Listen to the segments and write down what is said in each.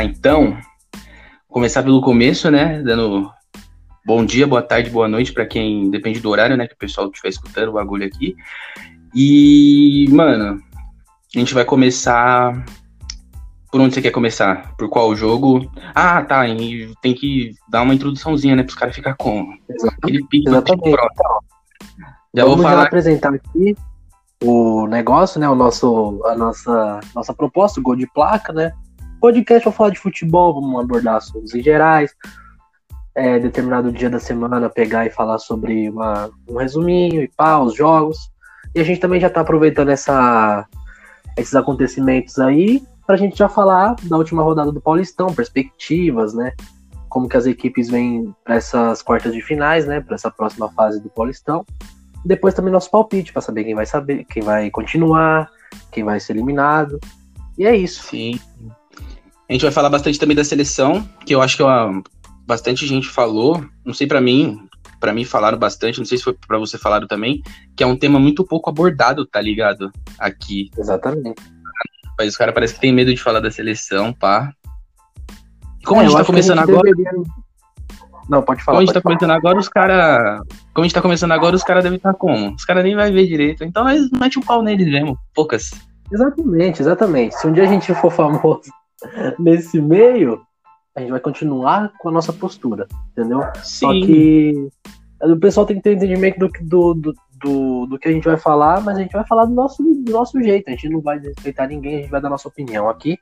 Então, começar pelo começo, né? Dando bom dia, boa tarde, boa noite para quem depende do horário, né? Que o pessoal estiver escutando o bagulho aqui. E, mano, a gente vai começar. Por onde você quer começar? Por qual jogo? Ah, tá. E tem que dar uma introduçãozinha, né? Para os caras ficar com aquele pique. Exatamente. Então, Já vou vamos já falar. apresentar aqui o negócio, né? O nosso, a nossa, nossa proposta, o gol de placa, né? Podcast para falar de futebol, vamos abordar assuntos em gerais. É, determinado dia da semana pegar e falar sobre uma, um resuminho e pá, os jogos. E a gente também já tá aproveitando essa, esses acontecimentos aí pra gente já falar da última rodada do Paulistão, perspectivas, né? Como que as equipes vêm para essas quartas de finais, né? Para essa próxima fase do Paulistão. Depois também nosso palpite para saber quem vai saber, quem vai continuar, quem vai ser eliminado. E é isso. Sim. A gente vai falar bastante também da seleção, que eu acho que ó, bastante gente falou. Não sei pra mim, Pra mim falaram bastante, não sei se foi pra você falaram também, que é um tema muito pouco abordado, tá ligado? Aqui. Exatamente. Mas os caras parece que tem medo de falar da seleção, pá. Como É, a gente tá começando gente agora, deveria- Não, pode falar. como a gente tá falar. começando agora, os caras. Como a gente tá começando agora, os caras devem estar como? Os caras nem vai ver direito. Então nós mete o pau neles mesmo. Poucas. Exatamente, exatamente. Se um dia a gente for famoso nesse meio, a gente vai continuar com a nossa postura, entendeu? Só Sim. que o pessoal tem que ter entendimento do, que- do, do, do, do que a gente vai falar, mas a gente vai falar do nosso, do nosso jeito. A gente não vai respeitar ninguém, a gente vai dar nossa opinião aqui,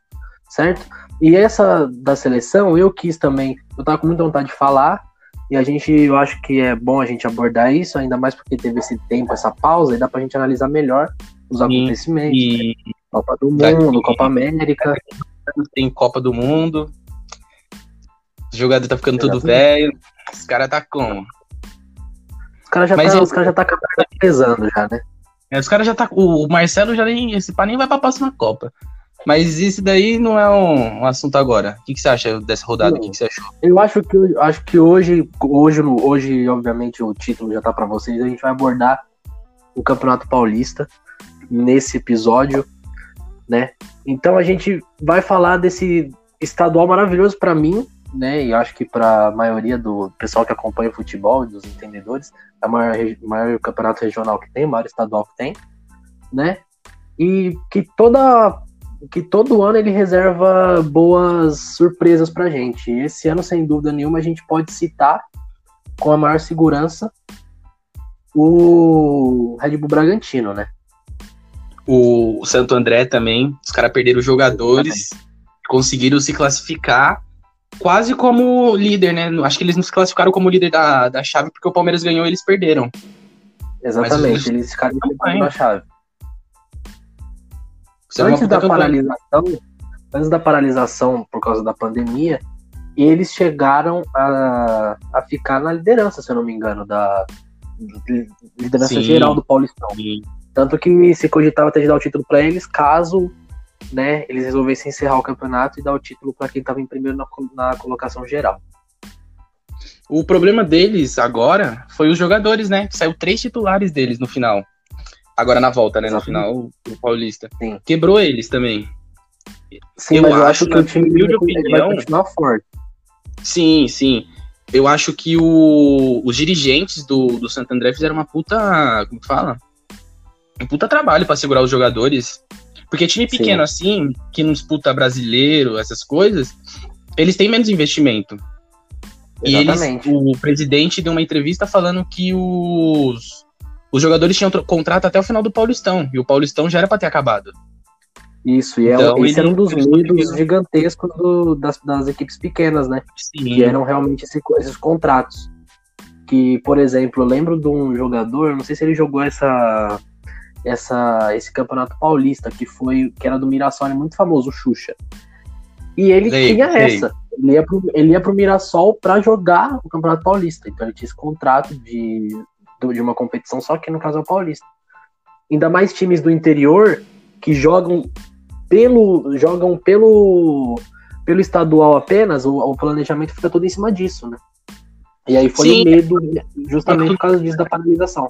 certo? E essa da seleção, eu quis também, eu tava com muita vontade de falar, e a gente, eu acho que é bom a gente abordar isso, ainda mais porque teve esse tempo, essa pausa, e dá pra gente analisar melhor os acontecimentos. E Copa do Daqui- Mundo, Copa América. Tem Copa do Mundo. O jogador tá ficando tudo velho. Os caras tá como? Os caras já tá, eu- os caras já tá com a perna pesando já, né? É, Os caras já tá. O Marcelo já nem. Esse pá nem vai pra próxima Copa. Mas isso daí não é um, um assunto agora. O que, que você acha dessa rodada? O que, que você achou? Eu acho que acho que hoje, hoje, hoje, obviamente, o título já tá pra vocês. A gente vai abordar o Campeonato Paulista nesse episódio, né? Então a gente vai falar desse estadual maravilhoso pra mim, né? E acho que pra maioria do pessoal que acompanha o futebol e dos entendedores, é o maior, maior campeonato regional que tem, o maior estadual que tem, né? E que toda que todo ano ele reserva boas surpresas pra gente. Esse ano, sem dúvida nenhuma, a gente pode citar com a maior segurança o Red Bull Bragantino, né? O, o Santo André também. Os caras perderam os jogadores. Conseguiram se classificar quase como líder, né? Acho que eles não se classificaram como líder da, da chave porque o Palmeiras ganhou e eles perderam. Exatamente, eles ficaram na chave. Isso é Antes da paralisação, antes da paralisação por causa da pandemia, eles chegaram a, a ficar na liderança, se eu não me engano, da liderança Sim. geral do Paulistão. Tanto que se cogitava até de dar o título para eles, caso né, eles resolvessem encerrar o campeonato e dar o título para quem estava em primeiro na, na colocação geral. O problema deles agora foi os jogadores, né? Saiu três titulares deles no final. Agora na volta, né? No Exatamente. final, o Paulista. Sim. Quebrou eles também. Sim, Eu mas eu acho, que o time minha ele vai- opinião- continuar forte. Sim, sim. Eu acho que o- os dirigentes do, do Santo André fizeram uma puta. Como que fala? Um puta trabalho pra segurar os jogadores. Porque time Sim. pequeno assim, que não disputa brasileiro, essas coisas, eles têm menos investimento. E eles, Exatamente. o presidente deu uma entrevista falando que os, os jogadores tinham contrato até o final do Paulistão. E o Paulistão já era pra ter acabado. Isso, e é, Então, esse era um dos medos gigantescos do- das, das equipes pequenas, né? Sim. que eram realmente esse- esses contratos. Que, por exemplo, eu lembro de um jogador, não sei se ele jogou essa, essa, esse campeonato paulista, que foi que era do Mirassol, é muito famoso, o Xuxa. E ele tinha essa. Ele ia, pro, ele ia pro Mirassol pra jogar o Campeonato Paulista. Então ele tinha esse contrato de, de uma competição, só que no caso é o Paulista. Ainda mais times do interior que jogam pelo. jogam pelo. pelo estadual apenas, o, o planejamento fica todo em cima disso, né? E aí foi Sim. o medo, justamente por causa disso da paralisação.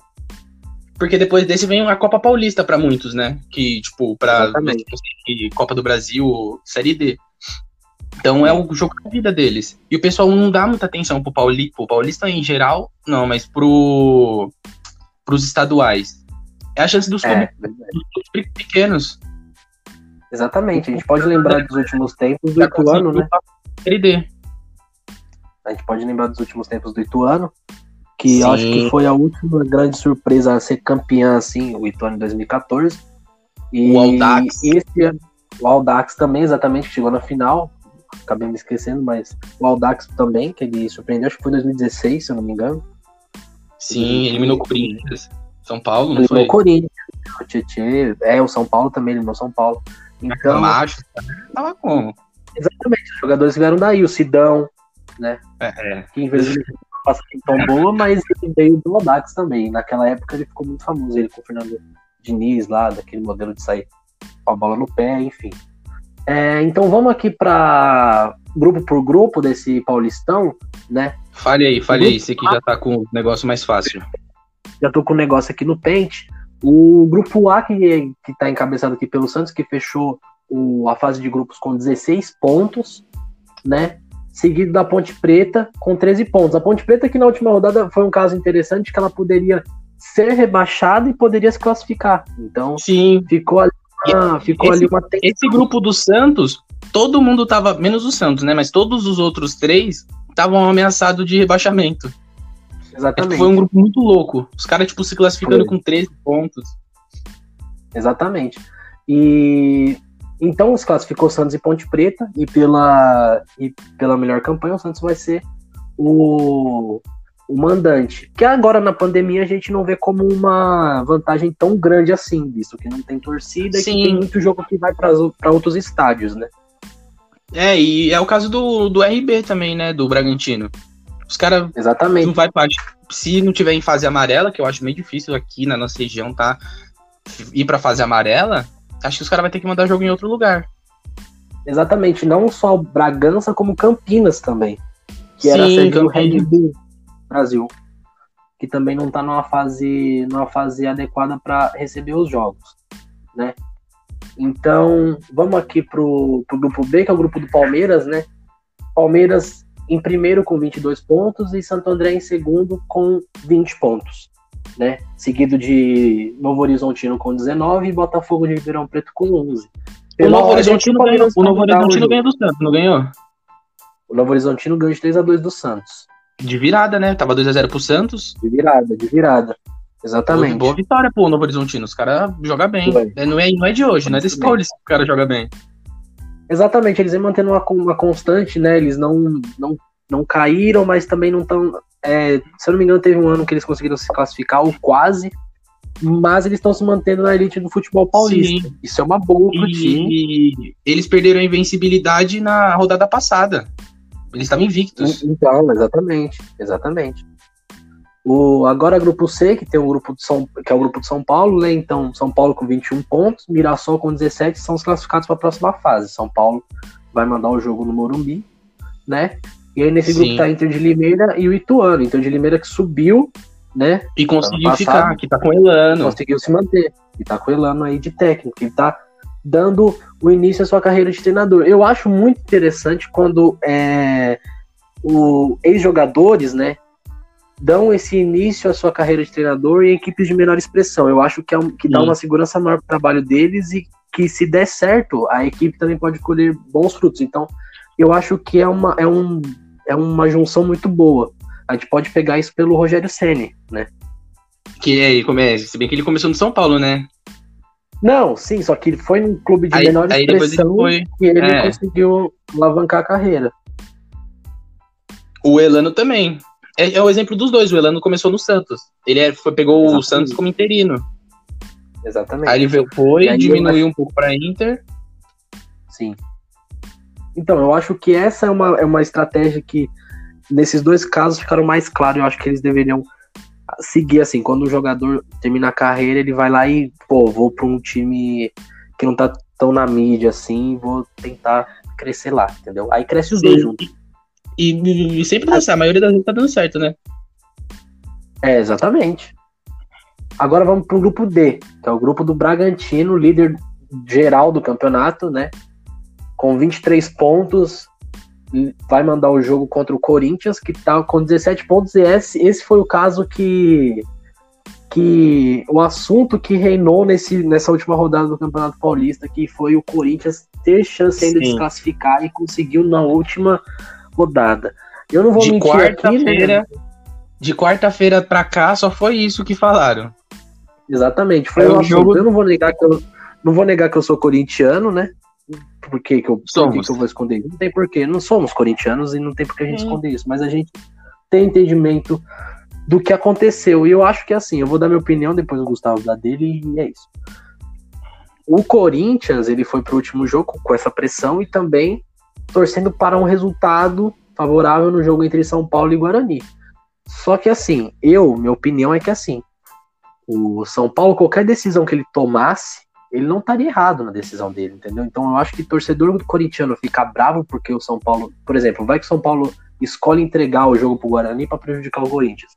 Porque depois desse vem a Copa Paulista pra muitos, né? Que, tipo, pra Exatamente. que Copa do Brasil, Série D. Então é o jogo da vida deles. E o pessoal não dá muita atenção pro Paulista, pro Paulista em geral, não, mas pro pros estaduais. É a chance dos É, clubes, dos clubes pequenos. exatamente. A gente pode lembrar dos últimos tempos do Ituano, né? Série D. A gente pode lembrar dos últimos tempos do Ituano, que eu acho Sim. que foi a última grande surpresa a ser campeã, assim, o Ituano em 2014. E O Audax. Esse ano, o Aldax também, exatamente, chegou na final. Acabei me esquecendo, mas o Aldax também, que ele surpreendeu, acho que foi em 2016, se eu não me engano. Sim, eliminou o Corinthians. São Paulo, não Eliminou foi? o Corinthians, o Tietê, é, o São Paulo também, eliminou o São Paulo. Então, Camacho. Tava como? exatamente, os jogadores vieram daí, o Sidão, É, é. que infelizmente passa tão boa, mas ele veio do Audax também. Naquela época ele ficou muito famoso, ele com o Fernando Diniz lá, daquele modelo de sair com a bola no pé, enfim. É, então vamos aqui para grupo por grupo desse Paulistão, né? Fale aí, fale aí. Você que já tá com o negócio mais fácil. Já tô com o negócio aqui no pente. O grupo A, que, que tá encabeçado aqui pelo Santos, que fechou o- a fase de grupos com 16 pontos, né? Seguido da Ponte Preta com 13 pontos. A Ponte Preta, que na última rodada foi um caso interessante, que ela poderia ser rebaixada e poderia se classificar. Então Sim. ficou ali uma, ficou esse- ali uma tensão. Esse grupo do Santos, todo mundo tava. Menos o Santos, né? Mas todos os outros três estavam ameaçados de rebaixamento. Exatamente. Foi um grupo muito louco. Os caras, tipo, se classificando Foi. com 13 pontos. Exatamente. E então se classificou Santos e Ponte Preta e pela e pela melhor campanha o Santos vai ser o, o mandante. Que agora na pandemia a gente não vê como uma vantagem tão grande assim, visto que não tem torcida e Sim. que tem muito jogo que vai para outros estádios, né? É, e é o caso do, do RB também, né? Do Bragantino. Os caras Exatamente. não vai parte. Se não tiver em fase amarela, que eu acho meio difícil aqui na nossa região, tá? Ir pra fase amarela, acho que os caras vão ter que mandar jogo em outro lugar. Exatamente, não só Bragança como Campinas também, que era a Sim, sede do. Red Bull Brasil, que também não tá numa fase, numa fase adequada para receber os jogos, né? Então, vamos aqui pro, pro grupo B, que é o grupo do Palmeiras, né? Palmeiras em primeiro com 22 pontos e Santo André em segundo com 20 pontos, né? Seguido de Novo Horizontino com 19 e Botafogo de Ribeirão Preto com 11. O Pela Novo Horizontino o ganhou, o Novo Horizontino ganhou do Santos, não ganhou? O Novo Horizontino ganhou de 3x2 do Santos. De virada, né? Tava 2x0 pro Santos. De virada, de virada. Exatamente. Boa vitória pro Novo Horizontino. Os caras jogam bem. É, Não, é, não é de hoje, não é desse. Paulista que o cara joga bem. Exatamente, eles vêm mantendo uma, uma constante, né? Eles não, não, não caíram, mas também não estão. se eu não me engano, teve um ano que eles conseguiram se classificar, ou quase. Mas eles estão se mantendo na elite do futebol paulista. Isso é uma boa pro time. E eles perderam a invencibilidade na rodada passada. Eles estavam invictos. Então, exatamente, exatamente. O, agora grupo C, que tem o grupo de São, que é o grupo de São Paulo, né? Então, São Paulo com 21 pontos, Mirassol com 17 são os classificados para a próxima fase. São Paulo vai mandar o jogo no Morumbi, né? E aí nesse Sim. grupo tá Inter de Limeira e o Ituano. Inter de Limeira que subiu, né? E conseguiu Ano ficar, que tá com Elano. Conseguiu se manter. E tá com Elano aí de técnico. E tá dando o início à sua carreira de treinador. Eu acho muito interessante quando é, o ex-jogadores, né? Dão esse início à sua carreira de treinador em equipes de menor expressão. Eu acho que, é um- que dá Sim. uma segurança maior pro trabalho deles e que se der certo, a equipe também pode colher bons frutos. Então, eu acho que é uma, é um, é uma junção muito boa. A gente pode pegar isso pelo Rogério Ceni, né? Que como é, se bem que ele começou no São Paulo, né? Não, sim, só que ele foi num clube de Aí, menor aí depois ele expressão foi. e ele é. conseguiu alavancar a carreira. O Elano também. É, é o exemplo dos dois. O Elano começou no Santos. Ele é- foi, pegou o Exatamente. Santos como interino. Exatamente. Aí ele foi, aí eu diminuiu um pouco pra Inter. Sim. Então, eu acho que essa é uma, é uma estratégia que, nesses dois casos, ficaram mais claros. Eu acho que eles deveriam seguir assim. Quando o jogador termina a carreira, ele vai lá e, pô, vou pra um time que não tá tão na mídia assim, vou tentar crescer lá, entendeu? Aí cresce os dois juntos. E, e- e sempre certo. A maioria das vezes tá dando certo, né? É, exatamente. Agora vamos pro grupo D, que é o grupo do Bragantino, líder geral do campeonato, né? Com 23 pontos, vai mandar o jogo contra o Corinthians, que tá com 17 pontos, e esse, esse foi o caso que que o assunto que reinou nesse, nessa última rodada do Campeonato Paulista, que foi o Corinthians ter chance ainda de se classificar e conseguiu na última rodada. Eu não vou de mentir quarta-feira, né? De quarta-feira pra cá, só foi isso que falaram. Exatamente, foi o um jogo. Eu não vou negar que eu não vou negar que eu sou corintiano, né? Por que, que, eu, por que, que eu vou esconder isso? Não tem porquê. Não somos corintianos e não tem por que a gente hum. esconder isso. Mas a gente tem entendimento do que aconteceu. E eu acho que é assim, eu vou dar minha opinião, depois o Gustavo dá dele e é isso. O Corinthians, ele foi pro último jogo com essa pressão e também torcendo para um resultado favorável no jogo entre São Paulo e Guarani. Só que assim, eu, minha opinião é que assim, o São Paulo, qualquer decisão que ele tomasse, ele não estaria errado na decisão dele, entendeu? Então eu acho que torcedor do corintiano ficar bravo porque o São Paulo, por exemplo, vai que o São Paulo escolhe entregar o jogo pro Guarani para prejudicar o Corinthians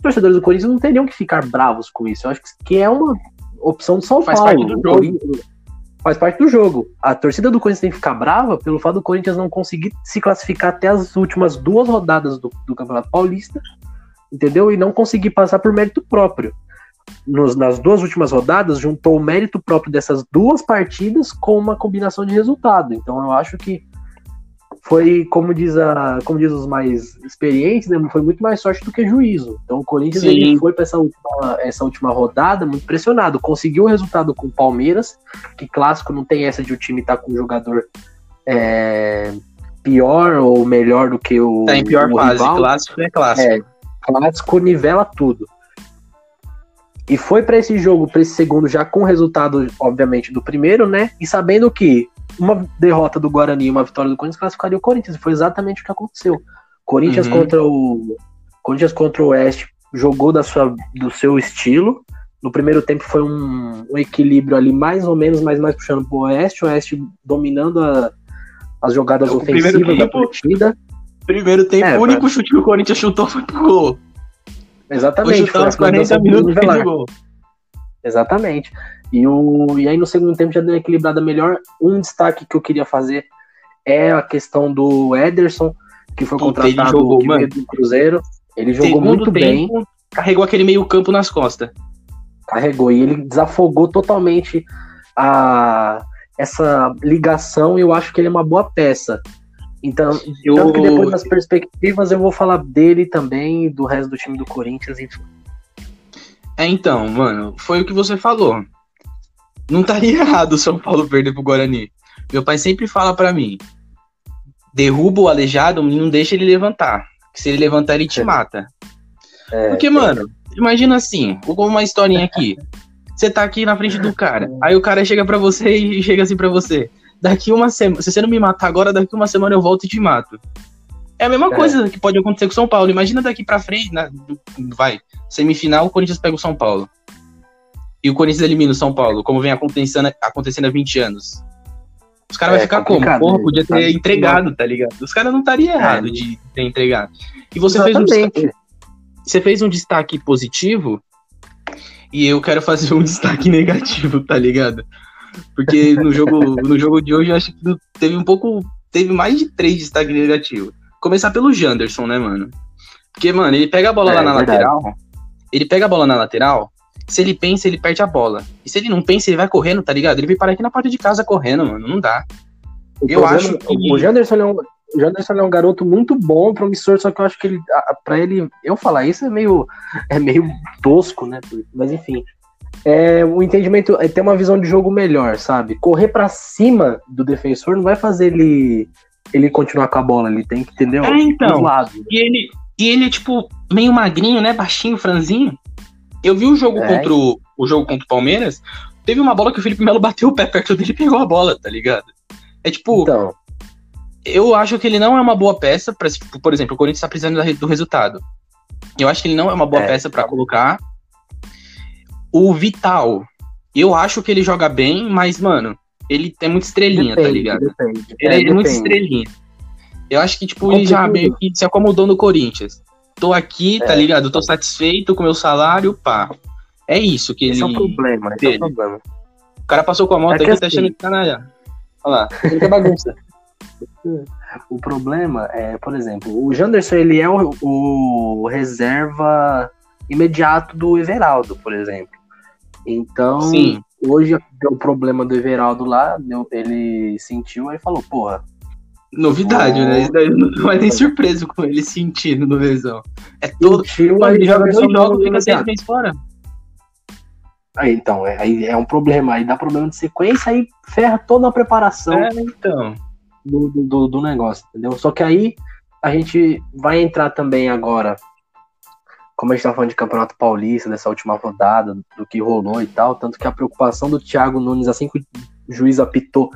torcedores do Corinthians não teriam que ficar bravos com isso. Eu acho que é uma opção do São faz Paulo. Parte do jogo. Faz parte do jogo. A torcida do Corinthians tem que ficar brava pelo fato do Corinthians não conseguir se classificar até as últimas duas rodadas do, do Campeonato Paulista, entendeu? E não conseguir passar por mérito próprio. Nos, nas duas últimas rodadas, juntou o mérito próprio dessas duas partidas com uma combinação de resultado. Então eu acho que foi, como diz, a, como diz os mais experientes, né, foi muito mais sorte do que juízo. Então o Corinthians ele foi para essa última, essa última rodada muito pressionado. Conseguiu o resultado com o Palmeiras, que clássico não tem essa de o time estar tá com um jogador é, pior ou melhor do que o. Tá em pior fase, rival. clássico é clássico. É, clássico nivela tudo. E foi para esse jogo, para esse segundo, já com o resultado, obviamente, do primeiro, né? E sabendo que uma derrota do Guarani e uma vitória do Corinthians classificaria o Corinthians. Foi exatamente o que aconteceu. Corinthians uhum. contra o Corinthians contra o Oeste jogou da sua, do seu estilo. No primeiro tempo foi um, um equilíbrio ali mais ou menos, mas mais puxando pro Oeste, o Oeste dominando a, as jogadas é, ofensivas tempo, da partida. Primeiro tempo, é, o único pra... chute que o Corinthians chutou foi pro gol. Exatamente. Foi chutar 40 minutos e gol. Exatamente. E, o, e aí no segundo tempo já deu uma equilibrada melhor. Um destaque que eu queria fazer é a questão do Ederson, que foi contratado jogou, do Cruzeiro. Ele jogou segundo muito tempo, bem. Carregou aquele meio campo nas costas. Carregou. E ele desafogou totalmente a, essa ligação e eu acho que ele é uma boa peça. Então, eu... tanto que depois das perspectivas eu vou falar dele também do resto do time do Corinthians, enfim. É, então, mano, foi o que você falou não estaria errado o São Paulo perder pro Guarani. Meu pai sempre fala para mim: derruba o aleijado e não deixa ele levantar. Que se ele levantar, ele te é. mata. É, Porque, é. mano, imagina assim, vou uma historinha aqui. Você tá aqui na frente do cara, aí o cara chega para você e chega assim para você. Daqui uma semana, se você não me matar agora, daqui uma semana eu volto e te mato. É a mesma é. coisa que pode acontecer com o São Paulo. Imagina daqui para frente, na, vai, semifinal, o Corinthians pega o São Paulo e o Corinthians elimina o São Paulo, como vem acontecendo, acontecendo há 20 anos. Os caras é, vão ficar como? Porra, podia ter tá entregado, tá ligado? Os caras não estariam errado é. de ter entregado. E você Exatamente. fez um destaque, você fez um destaque positivo e eu quero fazer um destaque negativo, tá ligado? Porque no jogo, no jogo de hoje eu acho que teve um pouco, teve mais de três destaques negativos. Começar pelo Janderson, né, mano? Porque, mano, ele pega a bola é, lá na verdade. lateral, ele pega a bola na lateral, se ele pensa, ele perde a bola. E se ele não pensa, ele vai correndo, tá ligado? Ele vai parar aqui na porta de casa correndo, mano. Não dá. O eu acho que... O Janderson é um, o Janderson é um garoto muito bom, promissor, só que eu acho que ele, para ele, eu falar isso é meio, é meio tosco, né? Mas enfim, é, o entendimento é ter uma visão de jogo melhor, sabe? Correr para cima do defensor não vai fazer ele, ele continuar com a bola, ele tem que entender é, então, E ele, e ele é tipo meio magrinho, né? Baixinho, franzinho. Eu vi o jogo é. contra o, o jogo contra o Palmeiras. Teve uma bola que o Felipe Melo bateu o pé perto dele e pegou a bola, tá ligado? É tipo. Então. Eu acho que ele não é uma boa peça para, por exemplo, o Corinthians tá precisando do resultado. Eu acho que ele não é uma boa é. peça para colocar. O Vital, eu acho que ele joga bem, mas, mano, ele é muito estrelinha, tá depende, tá ligado? Depende. Ele é, é muito estrelinha. Eu acho que, tipo, ele já meio que se acomodou no Corinthians tô aqui, tá é. tá ligado? Tô satisfeito com o meu salário, pá. É isso que esse ele. Esse é o problema, esse é o problema. O cara passou com a moto é aqui, tá assim... tá achando que tá na. Olha lá, muita bagunça. O problema é, por exemplo, o Janderson ele é o, o reserva imediato do Everaldo, por exemplo. Então, Sim. hoje deu o problema do Everaldo lá, deu- ele sentiu e falou, porra, Novidade, né? Isso daí não é nem surpresa com ele sentindo no lesão. É todo. sentiu, aí ele joga dois jogos, não- fica seis meses fora. Aí então, é, aí é um problema, aí dá problema de sequência, aí ferra toda a preparação É, então. do- do, do negócio, entendeu? Só que aí a gente vai entrar também agora, como a gente tá falando de Campeonato Paulista, dessa última rodada, do que rolou e tal, tanto que a preocupação do Thiago Nunes, assim que o juiz apitou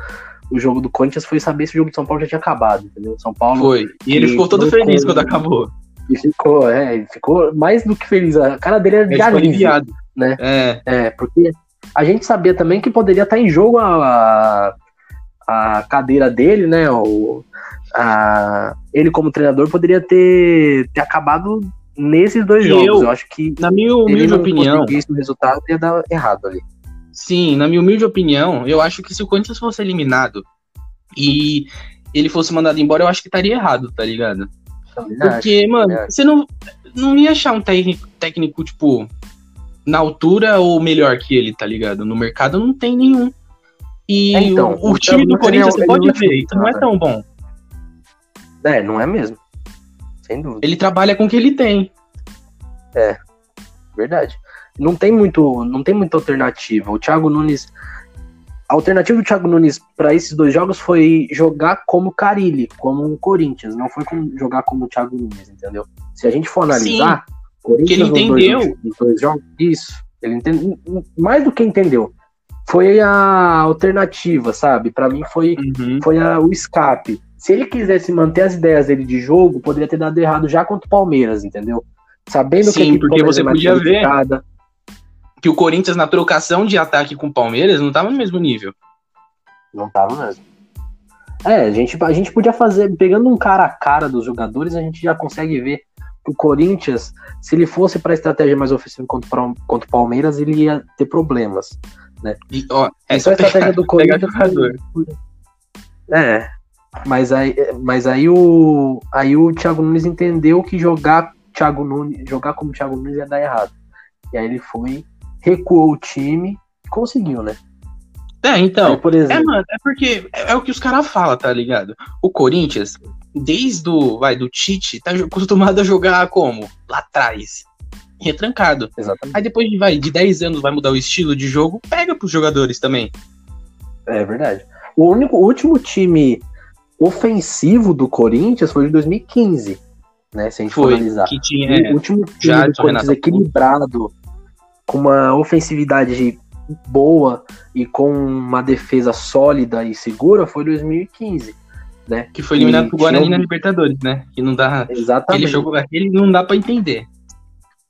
o jogo do Corinthians, foi saber se o jogo de São Paulo já tinha acabado, entendeu? São Paulo Foi. E ele ficou todo feliz quando acabou. e ficou, é, ele ficou mais do que feliz, a cara dele é Ele de ficou alívio. aliviado. né? É. É, porque a gente sabia também que poderia estar em jogo a, a cadeira dele, né? O, a, ele, como treinador, poderia ter, ter acabado nesses dois E jogos. eu, Eu, acho que Na minha humilde opinião, o resultado ia dar errado ali. sim, na minha humilde opinião, eu acho que se o Corinthians fosse eliminado e ele fosse mandado embora, eu acho que estaria errado, tá ligado? Acho. Porque, mano, é. você não, não ia achar um técnico, técnico, tipo, na altura ou melhor que ele, tá ligado? No mercado não tem nenhum. E É, então, o, o o time do Corinthians, você pode ver, isso não é tão bom. É, não é mesmo. Sem dúvida. Ele trabalha com o que ele tem. Verdade. Não tem muito, não tem muita alternativa. O Thiago Nunes, a alternativa do Thiago Nunes para esses dois jogos foi jogar como Carilli, como o Corinthians, não foi como jogar como o Thiago Nunes, entendeu? Se a gente for analisar, Corinthians que ele nos dois entendeu. últimos- nos dois jogos, isso, ele entendeu, mais do que entendeu. Foi a alternativa, sabe? Para mim foi Uhum. foi a- o escape. Se ele quisesse manter as ideias dele de jogo, poderia ter dado errado já contra o Palmeiras, entendeu? Sabendo que Sim, a do porque Palmeiras você é mais podia ver. Que o Corinthians, na trocação de ataque com o Palmeiras, não tava no mesmo nível. Não tava mesmo. É, a gente, a gente podia fazer, pegando um cara a cara dos jogadores, a gente já consegue ver que o Corinthians, se ele fosse para estratégia mais ofensiva contra, contra o Palmeiras, ele ia ter problemas. E, ó, é Essa só é a estratégia pegar, do Corinthians. jogador. É. Mas aí, mas aí o aí o Thiago Nunes entendeu que jogar Thiago Nunes, jogar como Thiago Nunes ia dar errado. E aí ele foi, recuou o time e conseguiu, né? É, então. Aí, por É, exemplo, mano, é porque é, é o que os caras falam, tá ligado? O Corinthians, desde o, vai, do Tite, tá acostumado a jogar como? Lá atrás. Retrancado. exatamente. Aí depois de, vai, de 10 anos vai mudar o estilo de jogo, pega pros jogadores também. É verdade. O único o último time ofensivo do Corinthians foi de 2015, né? Se a gente for Foi. analisar. Que tinha. o último time Jadson, do Corinthians Renato equilibrado, com uma ofensividade boa e com uma defesa sólida e segura foi 2015, né? que foi eliminado pro Guarani tinha na Libertadores, né? Que não dá. Exatamente. Aquele jogo aquele não dá pra entender.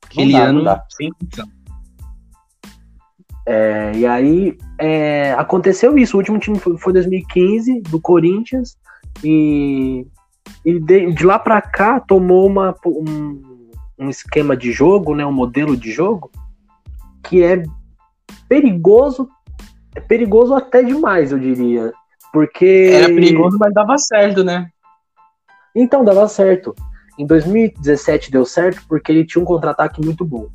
Aquele dá, não ano dá. sem função. É, e aí é, aconteceu isso. O último time foi, foi 2015 do Corinthians e, e de, de lá pra cá tomou uma, um, um esquema de jogo, né, um modelo de jogo que é perigoso, é perigoso até demais, eu diria, porque Era perigoso, mas dava certo, né? então dava certo. Em 2017 deu certo porque ele tinha um contra-ataque muito bom.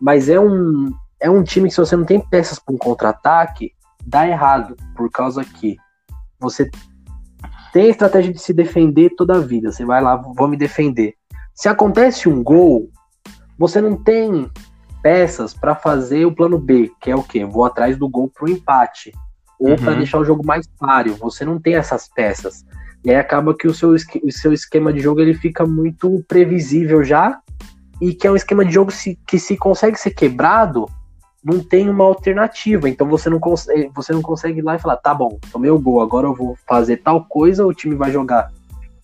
Mas é um, é um time que se você não tem peças para um contra-ataque, dá errado. Por causa que você tem a estratégia de se defender toda a vida. Você vai lá, vou me defender. Se acontece um gol, você não tem peças para fazer o plano B, que é o quê? Vou atrás do gol pro empate. Ou para Uhum. deixar o jogo mais páreo. Você não tem essas peças. E aí acaba que o seu, o seu esquema de jogo ele fica muito previsível já. E que é um esquema de jogo se- que se consegue ser quebrado, não tem uma alternativa. Então você não, consegue, você não consegue ir lá e falar, tá bom, tomei o gol, agora eu vou fazer tal coisa, o time vai jogar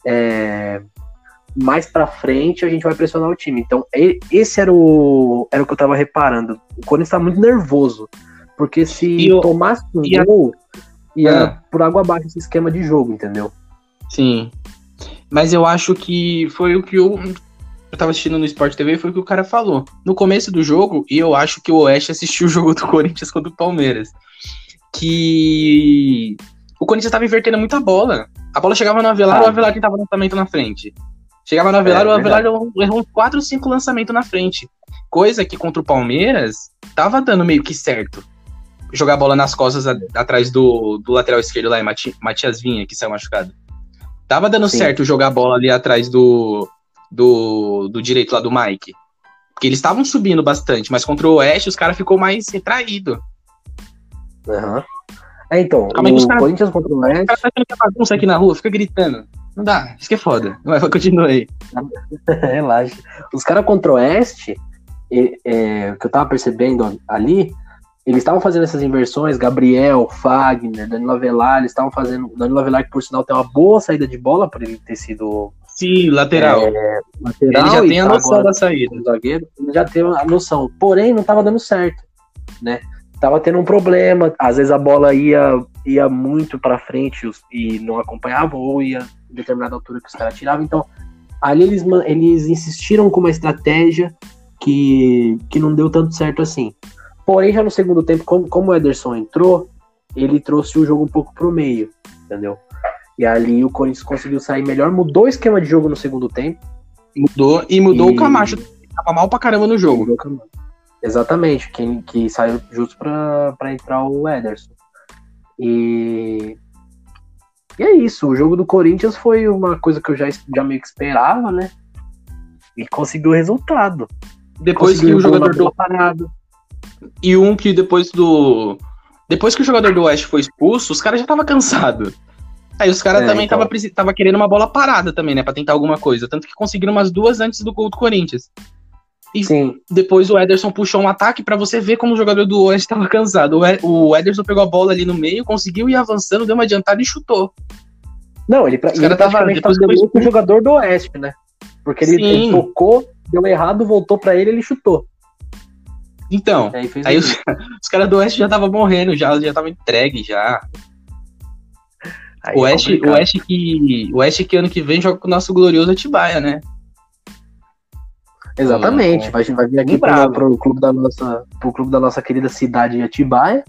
é, mais pra frente, a gente vai pressionar o time. Então esse era o, era o que eu tava reparando. O Corinthians tá muito nervoso. Porque se E o- tomasse um e a- gol, ia Ah. por água abaixo esse esquema de jogo, entendeu? Sim. Mas eu acho que foi o que eu, eu tava assistindo no Sport TV, foi o que o cara falou. No começo do jogo, e eu acho que o Oeste assistiu o jogo do Corinthians contra o Palmeiras. Que o Corinthians tava invertendo muita bola. A bola chegava no Avelar, ah. o Avelar tentava lançamento na frente. Chegava no Avelar, é, o Avelar errou, errou 4 ou 5 lançamentos na frente. Coisa que contra o Palmeiras tava dando meio que certo. Jogar a bola nas costas a, atrás do, do lateral esquerdo lá, Mati, Matias Vinha, que saiu machucado. Tava dando Sim. certo jogar a bola ali atrás do, do, do direito lá do Mike. Porque eles estavam subindo bastante, mas contra o Oeste os caras ficou mais retraído. Uhum. É, então, Calma o cara, Corinthians contra o Oeste... O cara tá tendo bagunça aqui na rua, fica gritando. Não dá, isso que é foda. Vai, continua aí. Relaxa. Os caras contra o Oeste, é, o que eu tava percebendo ali, eles estavam fazendo essas inversões, Gabriel, Fagner, Danilo Avelar, eles estavam fazendo. Danilo Avelar, que por sinal tem uma boa saída de bola por ele ter sido. Sim, lateral. É, lateral ele já tem a noção da saída. Zagueiro, ele já tem a noção. Porém, não estava dando certo, né? Tava tendo um problema. Às vezes a bola ia, ia muito para frente e não acompanhava, ou ia em determinada altura que os caras tiravam. Então, ali eles, eles insistiram com uma estratégia que, que não deu tanto certo assim. Porém, já no segundo tempo, como, como o Ederson entrou, ele trouxe o jogo um pouco pro meio, entendeu? E ali o Corinthians conseguiu sair melhor, mudou o esquema de jogo no segundo tempo. Mudou e mudou e... o Camacho. Tava mal pra caramba no jogo. Exatamente, que, que saiu justo pra, pra entrar o Ederson. E... e é isso, o jogo do Corinthians foi uma coisa que eu já, já meio que esperava, né? E conseguiu o resultado. Depois conseguiu que o jogador do parado. E um que depois do. Depois que o jogador do Oeste foi expulso, os caras já estavam cansados. Aí os caras é, também então... tava, tava querendo uma bola parada também, né? Pra tentar alguma coisa. Tanto que conseguiram umas duas antes do gol do Corinthians. E Sim. depois o Ederson puxou um ataque para você ver como o jogador do Oeste estava cansado. O Ederson pegou a bola ali no meio, conseguiu ir avançando, deu uma adiantada e chutou. Não, ele, pra, ele praticamente tava depois... com o jogador do Oeste, né? Porque ele, ele, tocou, deu errado, voltou para ele ele chutou. Então, aí, aí os, os caras do Oeste já estavam morrendo, já já tava entregue já. Aí o, é Oeste, o, Oeste que, o Oeste que ano que vem joga com o nosso glorioso Atibaia, né? Exatamente, vai, vai vir aqui para pro clube da nossa, pro clube da nossa querida cidade de Atibaia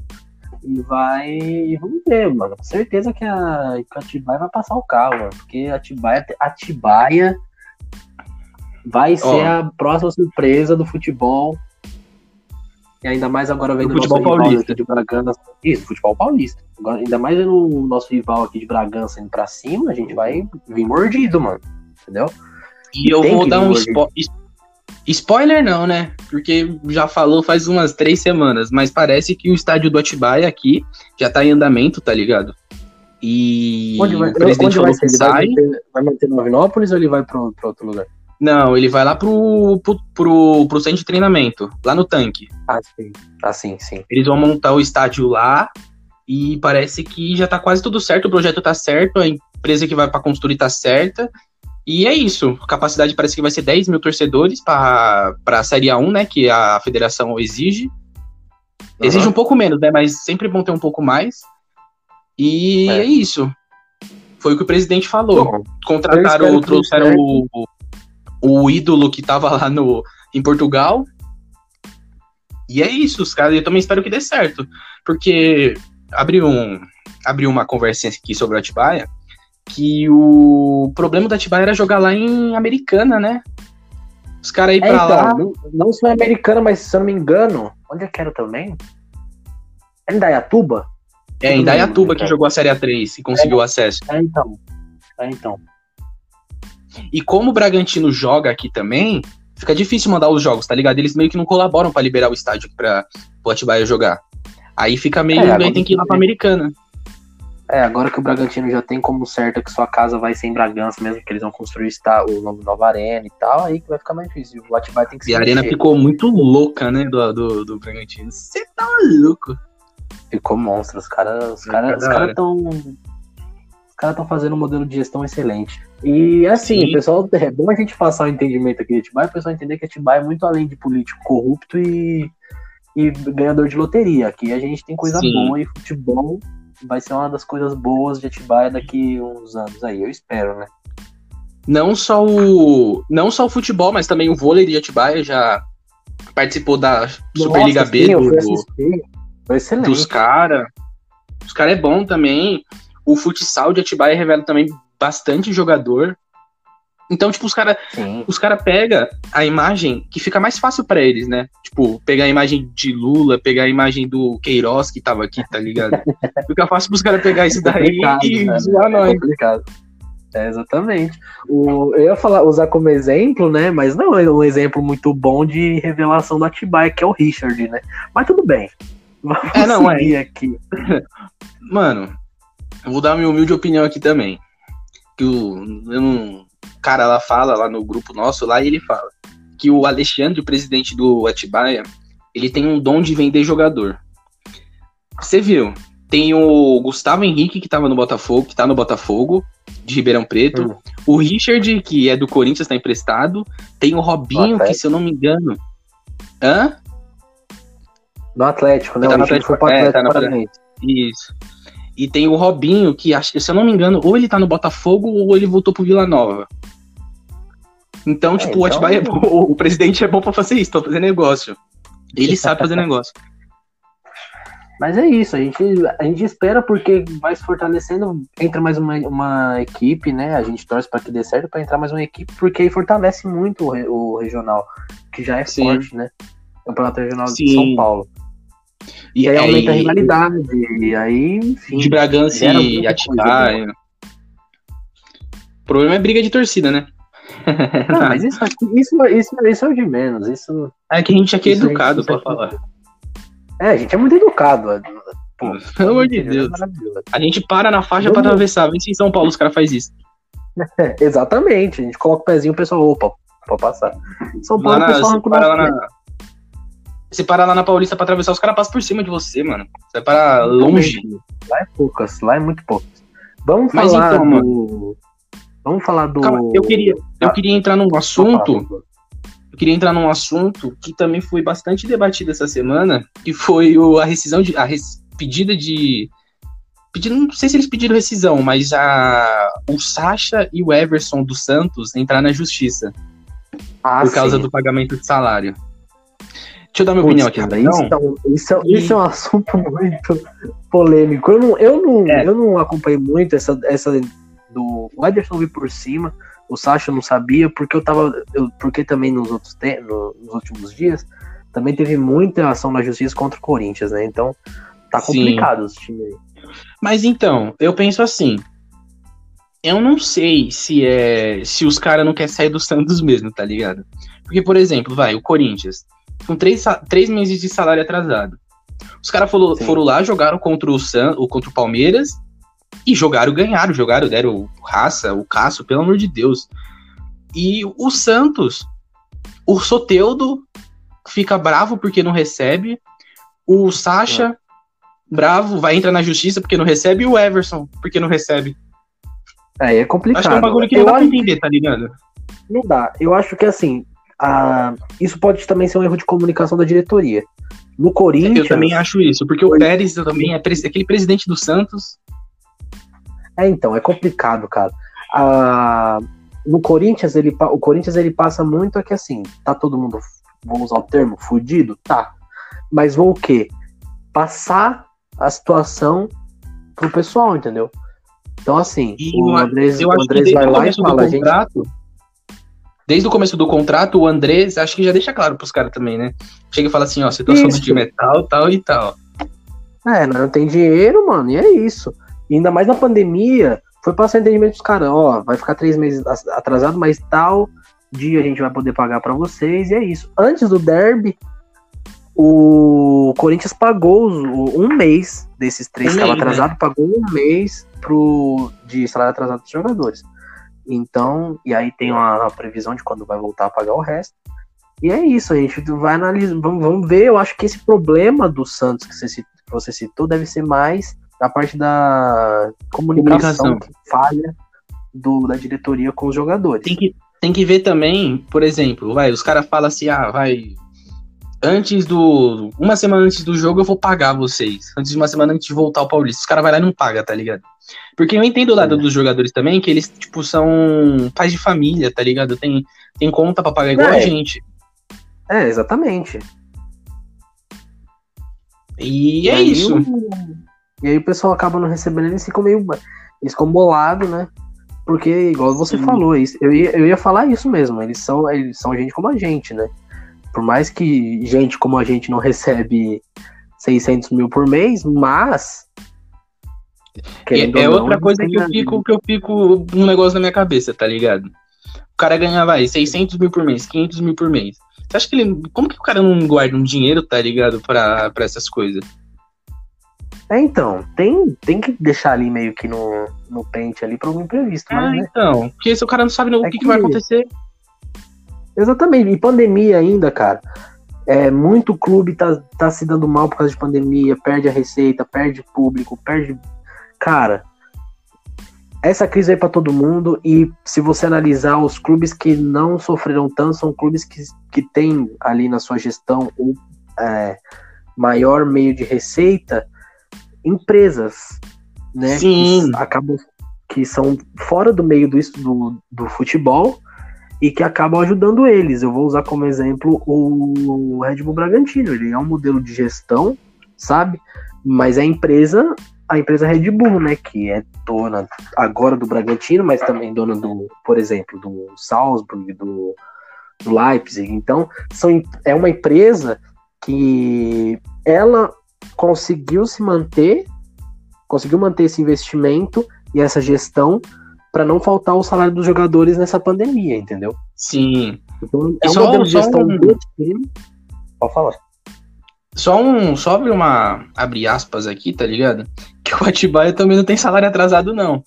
e vai, e vamos ver, mano, com certeza que a, que a Atibaia vai passar o carro, mano, porque Atibaia, Atibaia vai ser a próxima surpresa do futebol e ainda mais agora vendo o futebol paulista de Bragança. Isso, futebol paulista. Agora, ainda mais vendo o nosso rival aqui de Bragança indo pra cima, a gente vai vir mordido, mano. Entendeu? E, e eu vou dar um spo spoiler, não, né? Porque já falou faz umas três semanas, mas parece que o estádio do Atibaia aqui já tá em andamento, tá ligado? E onde vai, o presidente onde vai ser? Ele sai... vai, manter, vai manter Novinópolis ou ele vai pra, pra outro lugar? Não, ele vai lá pro, pro, pro, pro centro de treinamento, lá no tanque. Ah, sim. Ah, sim, sim. Eles vão montar o estádio lá e parece que já tá quase tudo certo, o projeto tá certo, a empresa que vai para construir tá certa. E é isso. A capacidade parece que vai ser 10 mil torcedores para a Série A1, né? Que a federação exige. Uhum. Exige um pouco menos, né? Mas sempre bom ter um pouco mais. E é, é isso. Foi o que o presidente falou. Bom, Contrataram, trouxeram o, o ídolo que tava lá no, em Portugal. E é isso, os caras. Eu também espero que dê certo. Porque abriu, um, abriu uma conversinha aqui sobre o Atibaia. Que o problema do Atibaia era jogar lá em Americana, né? Os caras aí é, pra então, lá. Não, não só em Americana, mas se eu não me engano, onde é que era também? É em Dayatuba? É, em Dayatuba que jogou a Série A3 e conseguiu é, acesso. É, então. É, então. E como o Bragantino joga aqui também, fica difícil mandar os jogos, tá ligado? Eles meio que não colaboram para liberar o estádio para o Atibaia jogar. Aí fica meio, é, tem que ir lá pra Americana. É, agora que o Bragantino já tem como certo que sua casa vai ser em Bragança, mesmo que eles vão construir o nome Nova Arena e tal, aí que vai ficar mais difícil. O Atibaia tem que ser. E a arena ficou muito louca, né, do, do, do Bragantino. Você tá louco. Ficou monstro, os caras os cara, os cara tão caras estão fazendo um modelo de gestão excelente. E assim, Sim. pessoal, é bom a gente passar o um entendimento aqui de Atibaia, o pessoal entender que Atibaia é muito além de político corrupto e, e ganhador de loteria. Aqui a gente tem coisa Sim. boa e futebol vai ser uma das coisas boas de Atibaia daqui uns anos aí, eu espero, né? Não só o, não só o futebol, mas também o vôlei de Atibaia já participou da Nossa, Superliga B do, excelente. dos caras. Os caras é bom também. O futsal de Atibaia revela também bastante jogador. Então, tipo, os caras os cara pegam a imagem que fica mais fácil para eles, né? Tipo, pegar a imagem de Lula, pegar a imagem do Queiroz que tava aqui, tá ligado? fica fácil pros caras pegar isso daí e né? zoar nós. É complicado. É, exatamente. O, eu ia falar, usar como exemplo, né? Mas não é um exemplo muito bom de revelação do Atibaia, que é o Richard, né? Mas tudo bem. Vamos É, não, é. aqui. Mano, eu vou dar minha humilde opinião aqui também. Que o, o cara lá fala, lá no grupo nosso, lá, e ele fala que o Alexandre, o presidente do Atibaia, ele tem um dom de vender jogador. Você viu? Tem o Gustavo Henrique, que tava no Botafogo, que tá no Botafogo, de Ribeirão Preto. Hum. O Richard, que é do Corinthians, tá emprestado. Tem o Robinho, Atlético. que se eu não me engano. Hã? No Atlético, né? Tá o no Richard foi pro Atlético, é, Atlético tá no Paranaense. Isso. E tem o Robinho, que se eu não me engano, ou ele tá no Botafogo ou ele voltou pro Vila Nova. Então, É, tipo, o então- Atibaia é bom, o presidente é bom pra fazer isso, pra fazer negócio. Ele sabe fazer negócio. Mas é isso, a gente, a gente espera porque vai se fortalecendo, entra mais uma, uma equipe, né? A gente torce para que dê certo para entrar mais uma equipe, porque aí fortalece muito o, o regional, que já é Sim. forte, né? Campeonato Regional de Sim. São Paulo. E, E aí aumenta a rivalidade, e aí, enfim. de Bragança e Atibaia. O problema é briga de torcida, né? Não, mas isso, isso, isso, isso é o de menos. Isso, É que a gente aqui é aí, educado pra falar. é, a gente é muito educado. é, Pô, Pelo amor de é Deus. A gente para na faixa pra Vamos- atravessar. Vê se em São Paulo os caras fazem isso. É, exatamente, a gente coloca o pezinho, o pessoal, opa, pode passar. São Lá Paulo, na, o pessoal arranca o Você para lá na Paulista pra atravessar, os caras passam por cima de você, mano. Você vai para longe. Lá é poucas, lá é muito poucas. Vamos Mas falar então, do. Vamos falar do. Calma, eu queria, eu queria entrar num assunto. Eu queria entrar num assunto que também foi bastante debatido essa semana, que foi o, a rescisão de. a res- pedida de. Pedido, não sei se eles pediram rescisão, mas a, o Sacha e o Everson dos Santos entrar na justiça Ah, por causa sim. do pagamento de salário. Deixa eu dar minha Putz, opinião aqui, cara, rapidão. isso, é um, isso, é, E- isso é um assunto muito polêmico. Eu não, eu não, É. eu não acompanhei muito essa, essa do. O Ederson vi por cima, o Sacha não sabia, porque eu tava. Eu, porque também nos outros te- no- nos últimos dias também teve muita ação na justiça contra o Corinthians, né? Então tá Sim. complicado esse time aí. Mas então, eu penso assim. Eu não sei se é se os caras não querem sair do Santos mesmo, tá ligado? Porque, por exemplo, vai, o Corinthians, com três, três meses de salário atrasado. Os caras foram, lá, jogaram contra o, San, o- contra o Palmeiras e jogaram, ganharam, jogaram, deram o raça, o Cássio, pelo amor de Deus. E o Santos, o Soteudo fica bravo porque não recebe, o Sacha, bravo, vai entrar na justiça porque não recebe, e o Everson, porque não recebe. É, é complicado. Acho que é um bagulho que Eu não dá pra entender, tá ligado? Não dá. Eu acho que assim, a- isso pode também ser um erro de comunicação da diretoria. No Corinthians. Eu também acho isso, porque o Pérez também é pres- aquele presidente do Santos. É, então, é complicado, cara. Ah, no Corinthians, ele, o Corinthians ele passa muito aqui assim, tá todo mundo, vamos usar o termo, fudido? Tá. Mas vou o quê? Passar a situação pro pessoal, entendeu? Então, assim, E o Andrés, o que Andrés vai lá e fala, gente, contrato. Desde o começo do contrato, o Andrés, acho que já deixa claro pros caras também, né? Chega e fala assim, ó, situação Isso. do time é tal, tal e tal. É, não tem dinheiro, mano, e é isso. E ainda mais na pandemia, foi passar entendimento dos caras, ó, vai ficar três meses as- atrasado, mas tal dia a gente vai poder pagar pra vocês, e é isso. Antes do derby, o Corinthians pagou o- um mês desses três que estavam mês, né? atrasados, pagou um mês pro, de salário atrasado dos jogadores. Então, e aí tem uma, uma previsão de quando vai voltar a pagar o resto. E é isso, a gente vai analisar, vamos, vamos ver. Eu acho que esse problema do Santos que você, cit- que você citou deve ser mais da parte da comunicação, Comunicação. que falha do, da diretoria com os jogadores. Tem que, tem que ver também, por exemplo, vai, os caras falam assim, ah, vai. Antes do. Uma semana antes do jogo eu vou pagar vocês. Antes de uma semana antes de voltar ao Paulista. Os caras vai lá e não paga, tá ligado? Porque eu entendo o lado É. dos jogadores também, que eles, tipo, são pais de família, tá ligado? Tem, tem conta pra pagar igual É. a gente. É, exatamente. E é aí isso. o- E aí o pessoal acaba não recebendo, eles ficam meio. Eles ficam bolados, né? Porque, igual você Sim. falou, eu ia, eu ia falar isso mesmo. Eles são, eles são gente como a gente, né? Por mais que gente como a gente não recebe 600 mil por mês, mas. É, é outra não, coisa que eu, fico, que eu fico um negócio na minha cabeça, tá ligado? O cara ganha, vai, 600 mil por mês, 500 mil por mês. Você acha que ele. Como que o cara não guarda um dinheiro, tá ligado? Pra, pra essas coisas? É, então, tem, tem que deixar ali meio que no, no pente ali para um imprevisto. Ah, mas, né? então. Porque se o cara não sabe o é que, que, vai acontecer. Exatamente. E pandemia ainda, cara. É, muito clube tá, tá se dando mal por causa de pandemia, perde a receita, perde público, perde. Cara, essa crise aí para todo mundo. E se você analisar os clubes que não sofreram tanto, são clubes que, que têm ali na sua gestão o é, maior meio de receita empresas, né? Sim. Que acabam que são fora do meio do, do, do futebol e que acabam ajudando eles. Eu vou usar como exemplo o Red Bull Bragantino. Ele é um modelo de gestão, sabe? Mas a empresa, a empresa Red Bull, né? Que é dona agora do Bragantino, mas também dona do, por exemplo, do Salzburg, do, do Leipzig. Então, são, é uma empresa que ela conseguiu se manter, conseguiu manter esse investimento e essa gestão para não faltar o salário dos jogadores nessa pandemia, entendeu? Sim. Então, é um só, modelo de gestão um... do time. Pode falar. Só um, só uma abre aspas aqui, tá ligado? Que o Atibaia também não tem salário atrasado não.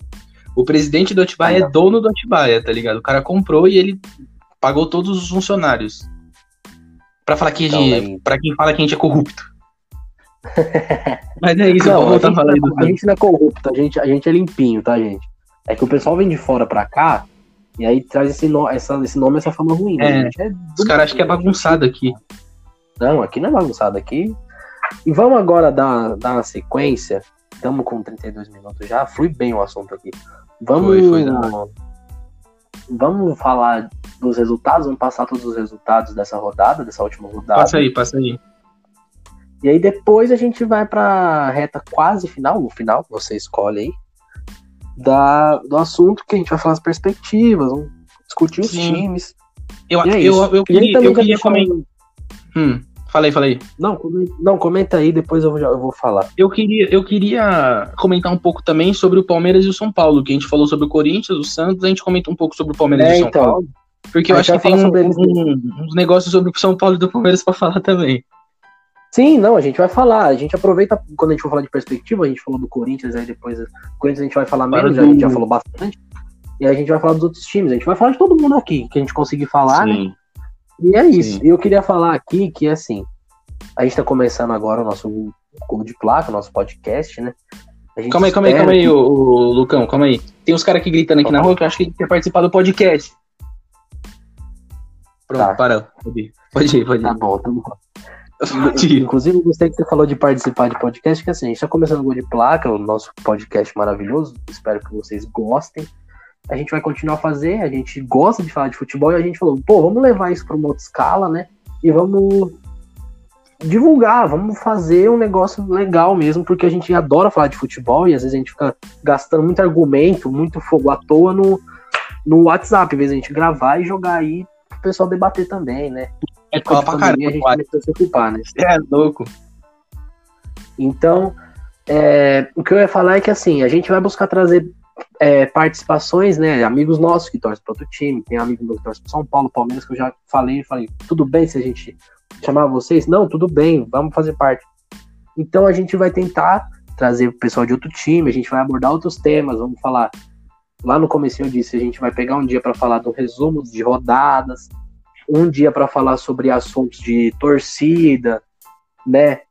O presidente do Atibaia é dono do Atibaia, tá ligado? O cara comprou e ele pagou todos os funcionários. Para falar que então, para quem fala que a gente é corrupto. Mas é isso, não, a, gente é a gente não é corrupto, a gente, a gente é limpinho, tá, gente? É que o pessoal vem de fora pra cá e aí traz esse, no, essa, esse nome, essa fama ruim. Né? É, é os caras acham que é bagunçado aqui. Não, aqui não é bagunçado aqui. E vamos agora dar, dar uma sequência. Estamos com 32 minutos já, flui bem o assunto aqui. Vamos. Foi, foi, vamos falar dos resultados, vamos passar todos os resultados dessa rodada, dessa última rodada. Passa aí, passa aí. E aí depois a gente vai pra reta quase final, o final, você escolhe aí, da, do assunto que a gente vai falar as perspectivas, vamos discutir os Sim. times. Eu, é eu, eu, eu, queria, eu queria comentar. Hum, falei, falei. Não, comenta, não, comenta aí, depois eu vou, eu vou falar. Eu queria, eu queria comentar um pouco também sobre o Palmeiras e o São Paulo, que a gente falou sobre o Corinthians, o Santos, a gente comenta um pouco sobre o Palmeiras é, e o São então, Paulo. Porque eu acho que tem um, um, uns negócios sobre o São Paulo e do Palmeiras para falar também. Sim, não, a gente vai falar. A gente aproveita quando a gente for falar de perspectiva, a gente falou do Corinthians, aí depois do Corinthians a gente vai falar menos, a gente já falou bastante. E aí a gente vai falar dos outros times, a gente vai falar de todo mundo aqui, que a gente conseguir falar, né? Sim. né? E é isso. E eu queria falar aqui que, assim, a gente tá começando agora o nosso Gol de Placa, o nosso podcast, né? Calma aí, calma aí, calma aí, o, o Lucão, calma aí. Tem uns caras aqui gritando aqui na rua que eu acho que quer participar do podcast. Pronto, tá. para. Pode ir, pode ir. Pode ir. Tá bom, tá bom. Inclusive, gostei que você falou de participar de podcast, que assim, a gente está começando o Gol de Placa, o nosso podcast maravilhoso. Espero que vocês gostem. A gente vai continuar a fazer, a gente gosta de falar de futebol e a gente falou, pô, vamos levar isso para uma outra escala, né? E vamos divulgar, vamos fazer um negócio legal mesmo, porque a gente adora falar de futebol e às vezes a gente fica gastando muito argumento, muito fogo à toa no, no WhatsApp, em vez de a gente gravar e jogar aí pro pessoal debater também, né? É cola pra caramba. A gente começou a se ocupar, né? É louco. Então, é, o que eu ia falar é que assim, a gente vai buscar trazer é, participações, né? Amigos nossos que torcem para outro time, tem amigo meu que torce para São Paulo, Palmeiras, que eu já falei, falei, tudo bem se a gente chamar vocês? Não, tudo bem, vamos fazer parte. Então a gente vai tentar trazer o pessoal de outro time, a gente vai abordar outros temas, vamos falar. Lá no começo eu disse, a gente vai pegar um dia para falar do resumo de rodadas, um dia para falar sobre assuntos de torcida, né?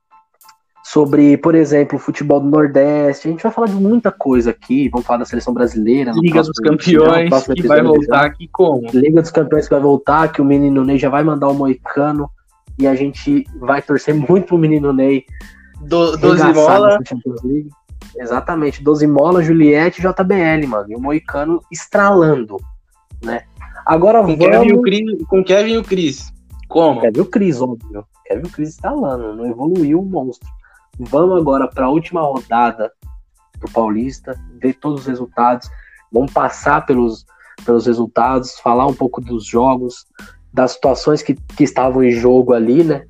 Sobre, por exemplo, futebol do Nordeste. A gente vai falar de muita coisa aqui. Vamos falar da seleção brasileira. Liga dos Campeões, que vai voltar aqui como? Liga dos Campeões que vai voltar, que o menino Ney já vai mandar o Moicano. E a gente vai torcer muito pro menino Ney. Do, Doze Mola. Exatamente, Doze Mola, Juliette e JBL, mano. E o Moicano estralando, né? Agora com vamos... Kevin e o Chris, com Kevin e o Chris. Como? Kevin e o Chris, óbvio. Kevin e o Chris instalando, não evoluiu o monstro. Vamos agora para a última rodada do Paulista, ver todos os resultados. Vamos passar pelos, pelos resultados, falar um pouco dos jogos, das situações que, que estavam em jogo ali, né?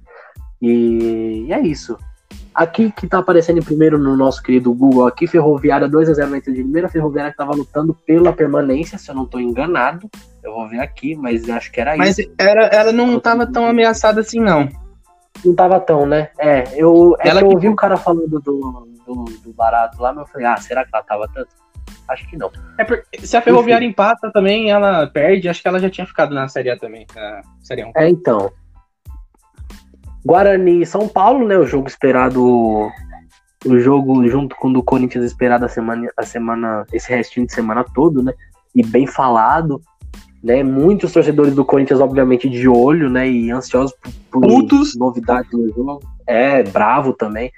E, e é isso. Aqui que tá aparecendo em primeiro no nosso querido Google aqui, Ferroviária 2x0 na de Limeira, Ferroviária que tava lutando pela permanência, se eu não tô enganado. Eu vou ver aqui, mas acho que era mas isso. Mas era, ela não tava tão ameaçada assim, não. Não tava tão, né? É, eu, é ela que eu ouvi o cara falando do, do, do, barato lá, mas eu falei, ah, será que ela tava tanto? Acho que não. É porque, se a Ferroviária Enfim. empata também, ela perde, acho que ela já tinha ficado na Série A também, na Série 1. É, então. Guarani e São Paulo, né? O jogo esperado. O jogo junto com o do Corinthians esperado a semana, a semana, esse restinho de semana todo, né? E bem falado, né? Muitos torcedores do Corinthians, obviamente, de olho, né? E ansiosos por, por novidades no jogo. É, bravo também.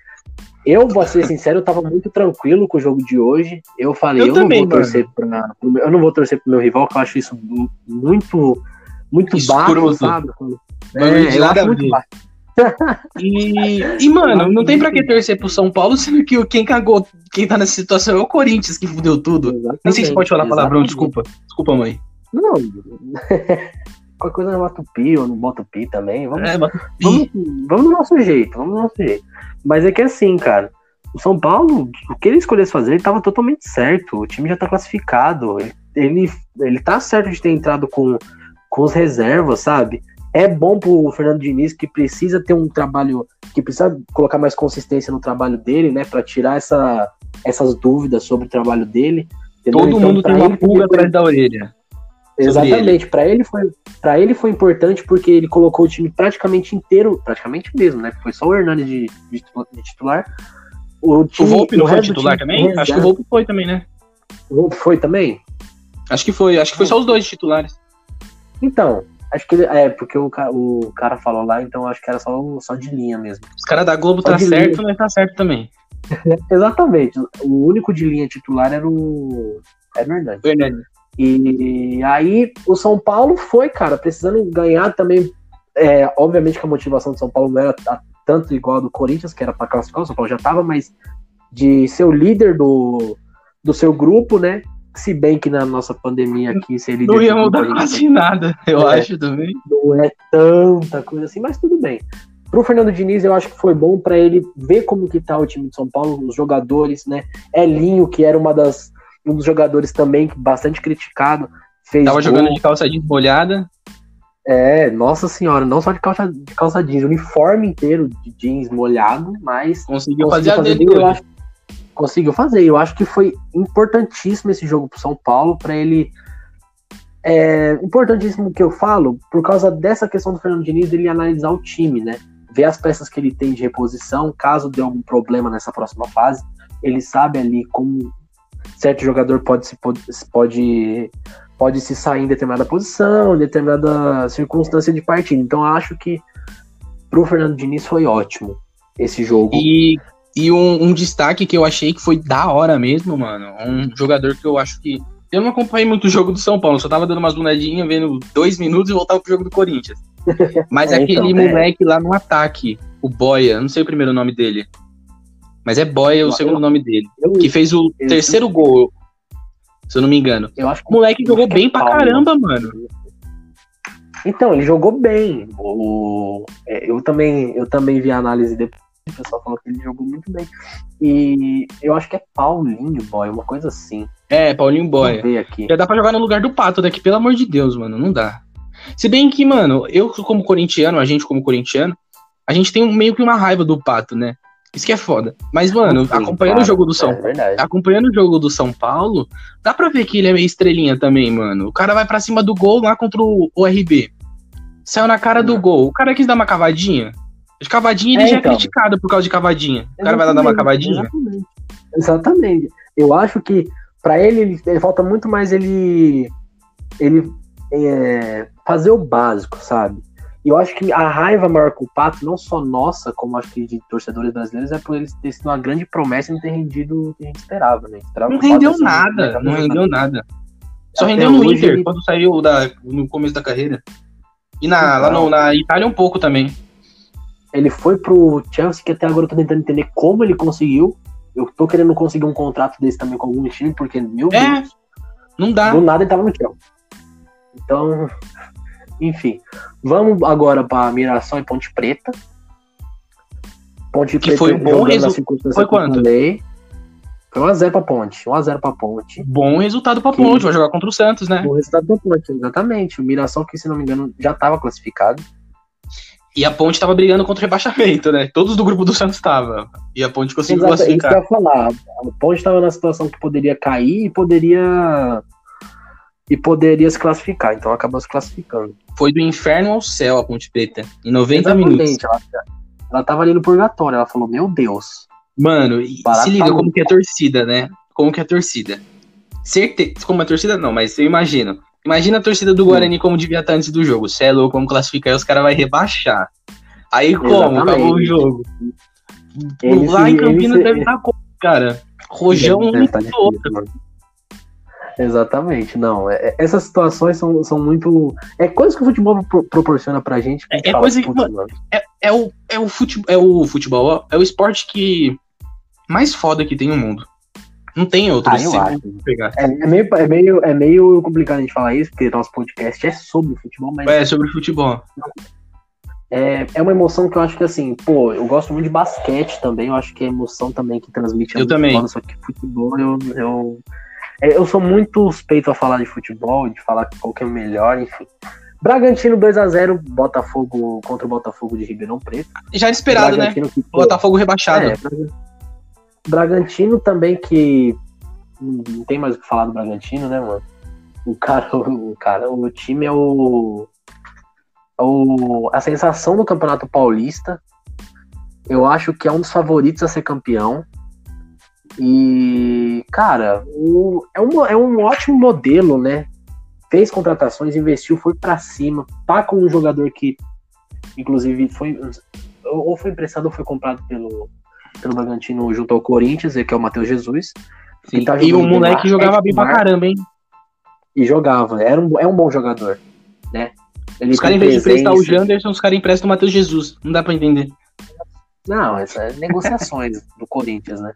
Eu, vou ser sincero, eu tava muito tranquilo com o jogo de hoje. Eu falei, eu, eu também, não vou torcer pra, eu não vou torcer pro meu rival, que eu acho isso muito, muito Escuroso. baixo, sabe? É, eu acho muito baixo. E, e, mano, não tem pra que torcer pro São Paulo, sendo que quem cagou, quem tá nessa situação é o Corinthians, que fudeu tudo. Exatamente, Nem sei se pode falar palavrão, desculpa. Desculpa, mãe. Não. Qualquer coisa no Matupi ou no Botupi também. Vamos, é, vamos, vamos do nosso jeito, vamos do nosso jeito. Mas é que assim, cara, o São Paulo, o que ele escolhesse fazer, ele tava totalmente certo. O time já tá classificado. Ele, ele, ele tá certo de ter entrado com, com os reservas, sabe? É bom pro Fernando Diniz que precisa ter um trabalho, que precisa colocar mais consistência no trabalho dele, né? para tirar essa, essas dúvidas sobre o trabalho dele. Entendeu? Todo então, mundo tem uma pulga atrás da orelha. Exatamente, para ele foi para ele foi importante porque ele colocou o time praticamente inteiro, praticamente mesmo, né? Foi só o Hernani de, de, de titular. O, time, o Volpe não foi titular também? Reserva. Acho que o Volpe foi também, né? O Volpe foi também? Acho que foi, acho que foi só os dois titulares. Então, acho que ele, é, porque o, o cara falou lá, então acho que era só, só de linha mesmo. Os caras da Globo só tá certo, linha. mas tá certo também. Exatamente. O único de linha titular era o. Era o Hernani. O Hernani. E aí o São Paulo foi, cara, precisando ganhar também. É, obviamente que a motivação do São Paulo não era tanto igual a do Corinthians, que era para classificar, o São Paulo já tava, mas de ser o líder do, do seu grupo, né? Se bem que na nossa pandemia aqui ser líder. Não ia mudar quase nada, eu é, acho também. Não é tanta coisa assim, mas tudo bem. Pro Fernando Diniz, eu acho que foi bom para ele ver como que tá o time de São Paulo, os jogadores, né? Elinho, que era uma das um dos jogadores também bastante criticado. Fez Tava gol. jogando de calça jeans molhada. É, nossa senhora, não só de calça, de calça jeans, uniforme inteiro de jeans molhado, mas conseguiu, conseguiu fazer, fazer dele, eu acho, conseguiu fazer. Eu acho que foi importantíssimo esse jogo pro São Paulo para ele é importantíssimo que eu falo por causa dessa questão do Fernando Diniz ele analisar o time, né? Ver as peças que ele tem de reposição, caso dê algum problema nessa próxima fase, ele sabe ali como certo jogador pode se, pode, pode, pode se sair em determinada posição, em determinada circunstância de partida. Então acho que pro Fernando Diniz foi ótimo esse jogo. E, e um, um, destaque que eu achei que foi da hora mesmo, mano. Um jogador que eu acho que. Eu não acompanhei muito o jogo do São Paulo, só tava dando umas lunadinhas, vendo dois minutos e voltava pro jogo do Corinthians. Mas é, aquele então, é. moleque é. lá no ataque, o Boia, não sei o primeiro nome dele. Mas é Boy é o segundo eu, nome dele. Eu, que fez o eu, terceiro gol, se eu não me engano. Eu acho que, o moleque jogou bem é pra caramba, mano. Então, ele jogou bem. O, é, eu, também, eu também vi a análise depois. O pessoal falou que ele jogou muito bem. E eu acho que é Paulinho Boy, uma coisa assim. É, Paulinho Boy. Já dá pra jogar no lugar do Pato daqui, pelo amor de Deus, mano. Não dá. Se bem que, mano, eu como corintiano, a gente como corintiano, a gente tem meio que uma raiva do Pato, né? Isso que é foda. Mas, mano, Sim, acompanhando o jogo do São é acompanhando o jogo do São Paulo, dá pra ver que ele é meio estrelinha também, mano. O cara vai pra cima do gol lá contra o, RB. Saiu na cara do gol. O cara quis dar uma cavadinha. De cavadinha ele é, já é então. é criticado por causa de cavadinha. Exatamente, o cara vai lá dar uma cavadinha. Exatamente. exatamente. Eu acho que para ele, ele, ele, falta muito mais ele ele é, fazer o básico, sabe? E eu acho que a raiva maior com o Pato, não só nossa, como acho que de torcedores brasileiros, é por eles ter sido uma grande promessa e não ter rendido o que a gente esperava, né? Esperava não rendeu nada, não rendeu nada. Só rendeu no Inter, ele... quando saiu da, no começo da carreira. E na, lá no, na Itália um pouco também. Ele foi pro Chelsea, que até agora eu tô tentando entender como ele conseguiu. Eu tô querendo conseguir um contrato desse também com algum time, porque, meu É, Deus, Não dá. do nada ele tava no Chelsea. Então, enfim. Vamos agora pra Mirassol e Ponte Preta. Ponte Que Preta foi bom jogando resu- na circunstância foi quanto? falei. Foi 1x0 pra Ponte. 1x0 pra Ponte. Bom resultado pra Que- Ponte, vai jogar contra o Santos, né? O resultado da Ponte, exatamente. O Mirassol, que se não me engano, já estava classificado. E a Ponte tava brigando contra o rebaixamento, né? Todos do grupo do Santos tava. E a Ponte conseguiu Exato, é isso que eu classificar. ia falar. A Ponte estava na situação que poderia cair e poderia. E poderia se classificar. Então acabou se classificando. Foi do inferno ao céu a Ponte Preta. Em 90 minutos. Exatamente. Ela, ela tava ali no purgatório. Ela falou: Meu Deus. Mano, se liga como que é a torcida, né? Como que é a torcida. Certeza, como a torcida não, mas eu imagino. Imagina a torcida do Guarani como devia estar antes do jogo. Cê é louco, como classificar e os caras vão rebaixar. Aí como? Exatamente. Acabou o jogo. Eles Lá em Campinas eles deve estar como, cara? Rojão um tá outro. mano. Exatamente, não. é- é- essas situações são, são muito. É coisa que o futebol pro- proporciona pra gente. É- é coisa que- "Putz, mano, É, é o, é, o futebol, é o futebol, é o esporte que mais foda que tem no mundo. Não tem outro. Ah, eu se acho. pegar. É, é meio, é, meio, é meio complicado a gente falar isso, porque nosso podcast é sobre futebol, mas É, sobre futebol. é, é uma emoção que eu acho que assim, pô, eu gosto muito de basquete também, eu acho que é emoção também que transmite. Eu também. foda, só que futebol eu, eu, é, eu sou muito suspeito a falar de futebol, de falar qual que é o melhor, enfim. Bragantino 2x0, Botafogo contra o Botafogo de Ribeirão Preto. Já era esperado, né? Que, pô, Botafogo rebaixado. é, Bragantino também que não tem mais o que falar do Bragantino, né, mano? O cara, o cara, o time é o, é o a sensação do Campeonato Paulista. Eu acho que é um dos favoritos a ser campeão. E, cara, o- é, um, é um ótimo modelo, né? Fez contratações, investiu, foi pra cima, tá com um jogador que, inclusive, foi ou foi emprestado ou foi comprado pelo, pelo Bragantino junto ao Corinthians, que é o Matheus Jesus, Sim. tá e o moleque jogava é bem pra caramba, hein? e jogava. Era um, é um bom jogador, né? Ele Os caras, em vez de prestar o. Janderson, os caras emprestam o Matheus Jesus. Não dá pra entender. Não, essas é negociações do Corinthians, né?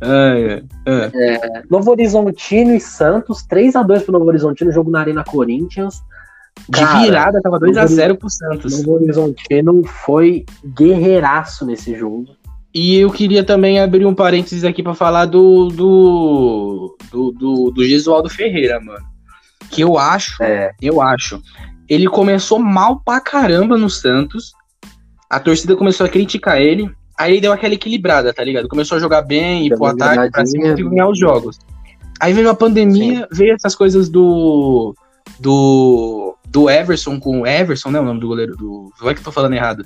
É, é. Novo Horizontino e Santos, 3x2 pro Novo Horizontino, jogo na Arena Corinthians. De Cara, virada, tava 2x0 pro Santos. Novo Horizontino foi guerreiraço nesse jogo. E eu queria também abrir um parênteses aqui pra falar do do, do, do, do Gesualdo Ferreira, mano. Que eu acho, É, eu acho. Ele começou mal pra caramba no Santos. A torcida começou a criticar ele. Aí ele deu aquela equilibrada, tá ligado? Começou a jogar bem, ir Deu pro ataque pra cima e ganhar os jogos. Aí veio a pandemia, veio essas coisas do. Do. Do Everson com o Everson, né? O nome do goleiro do. Vai que eu tô falando errado.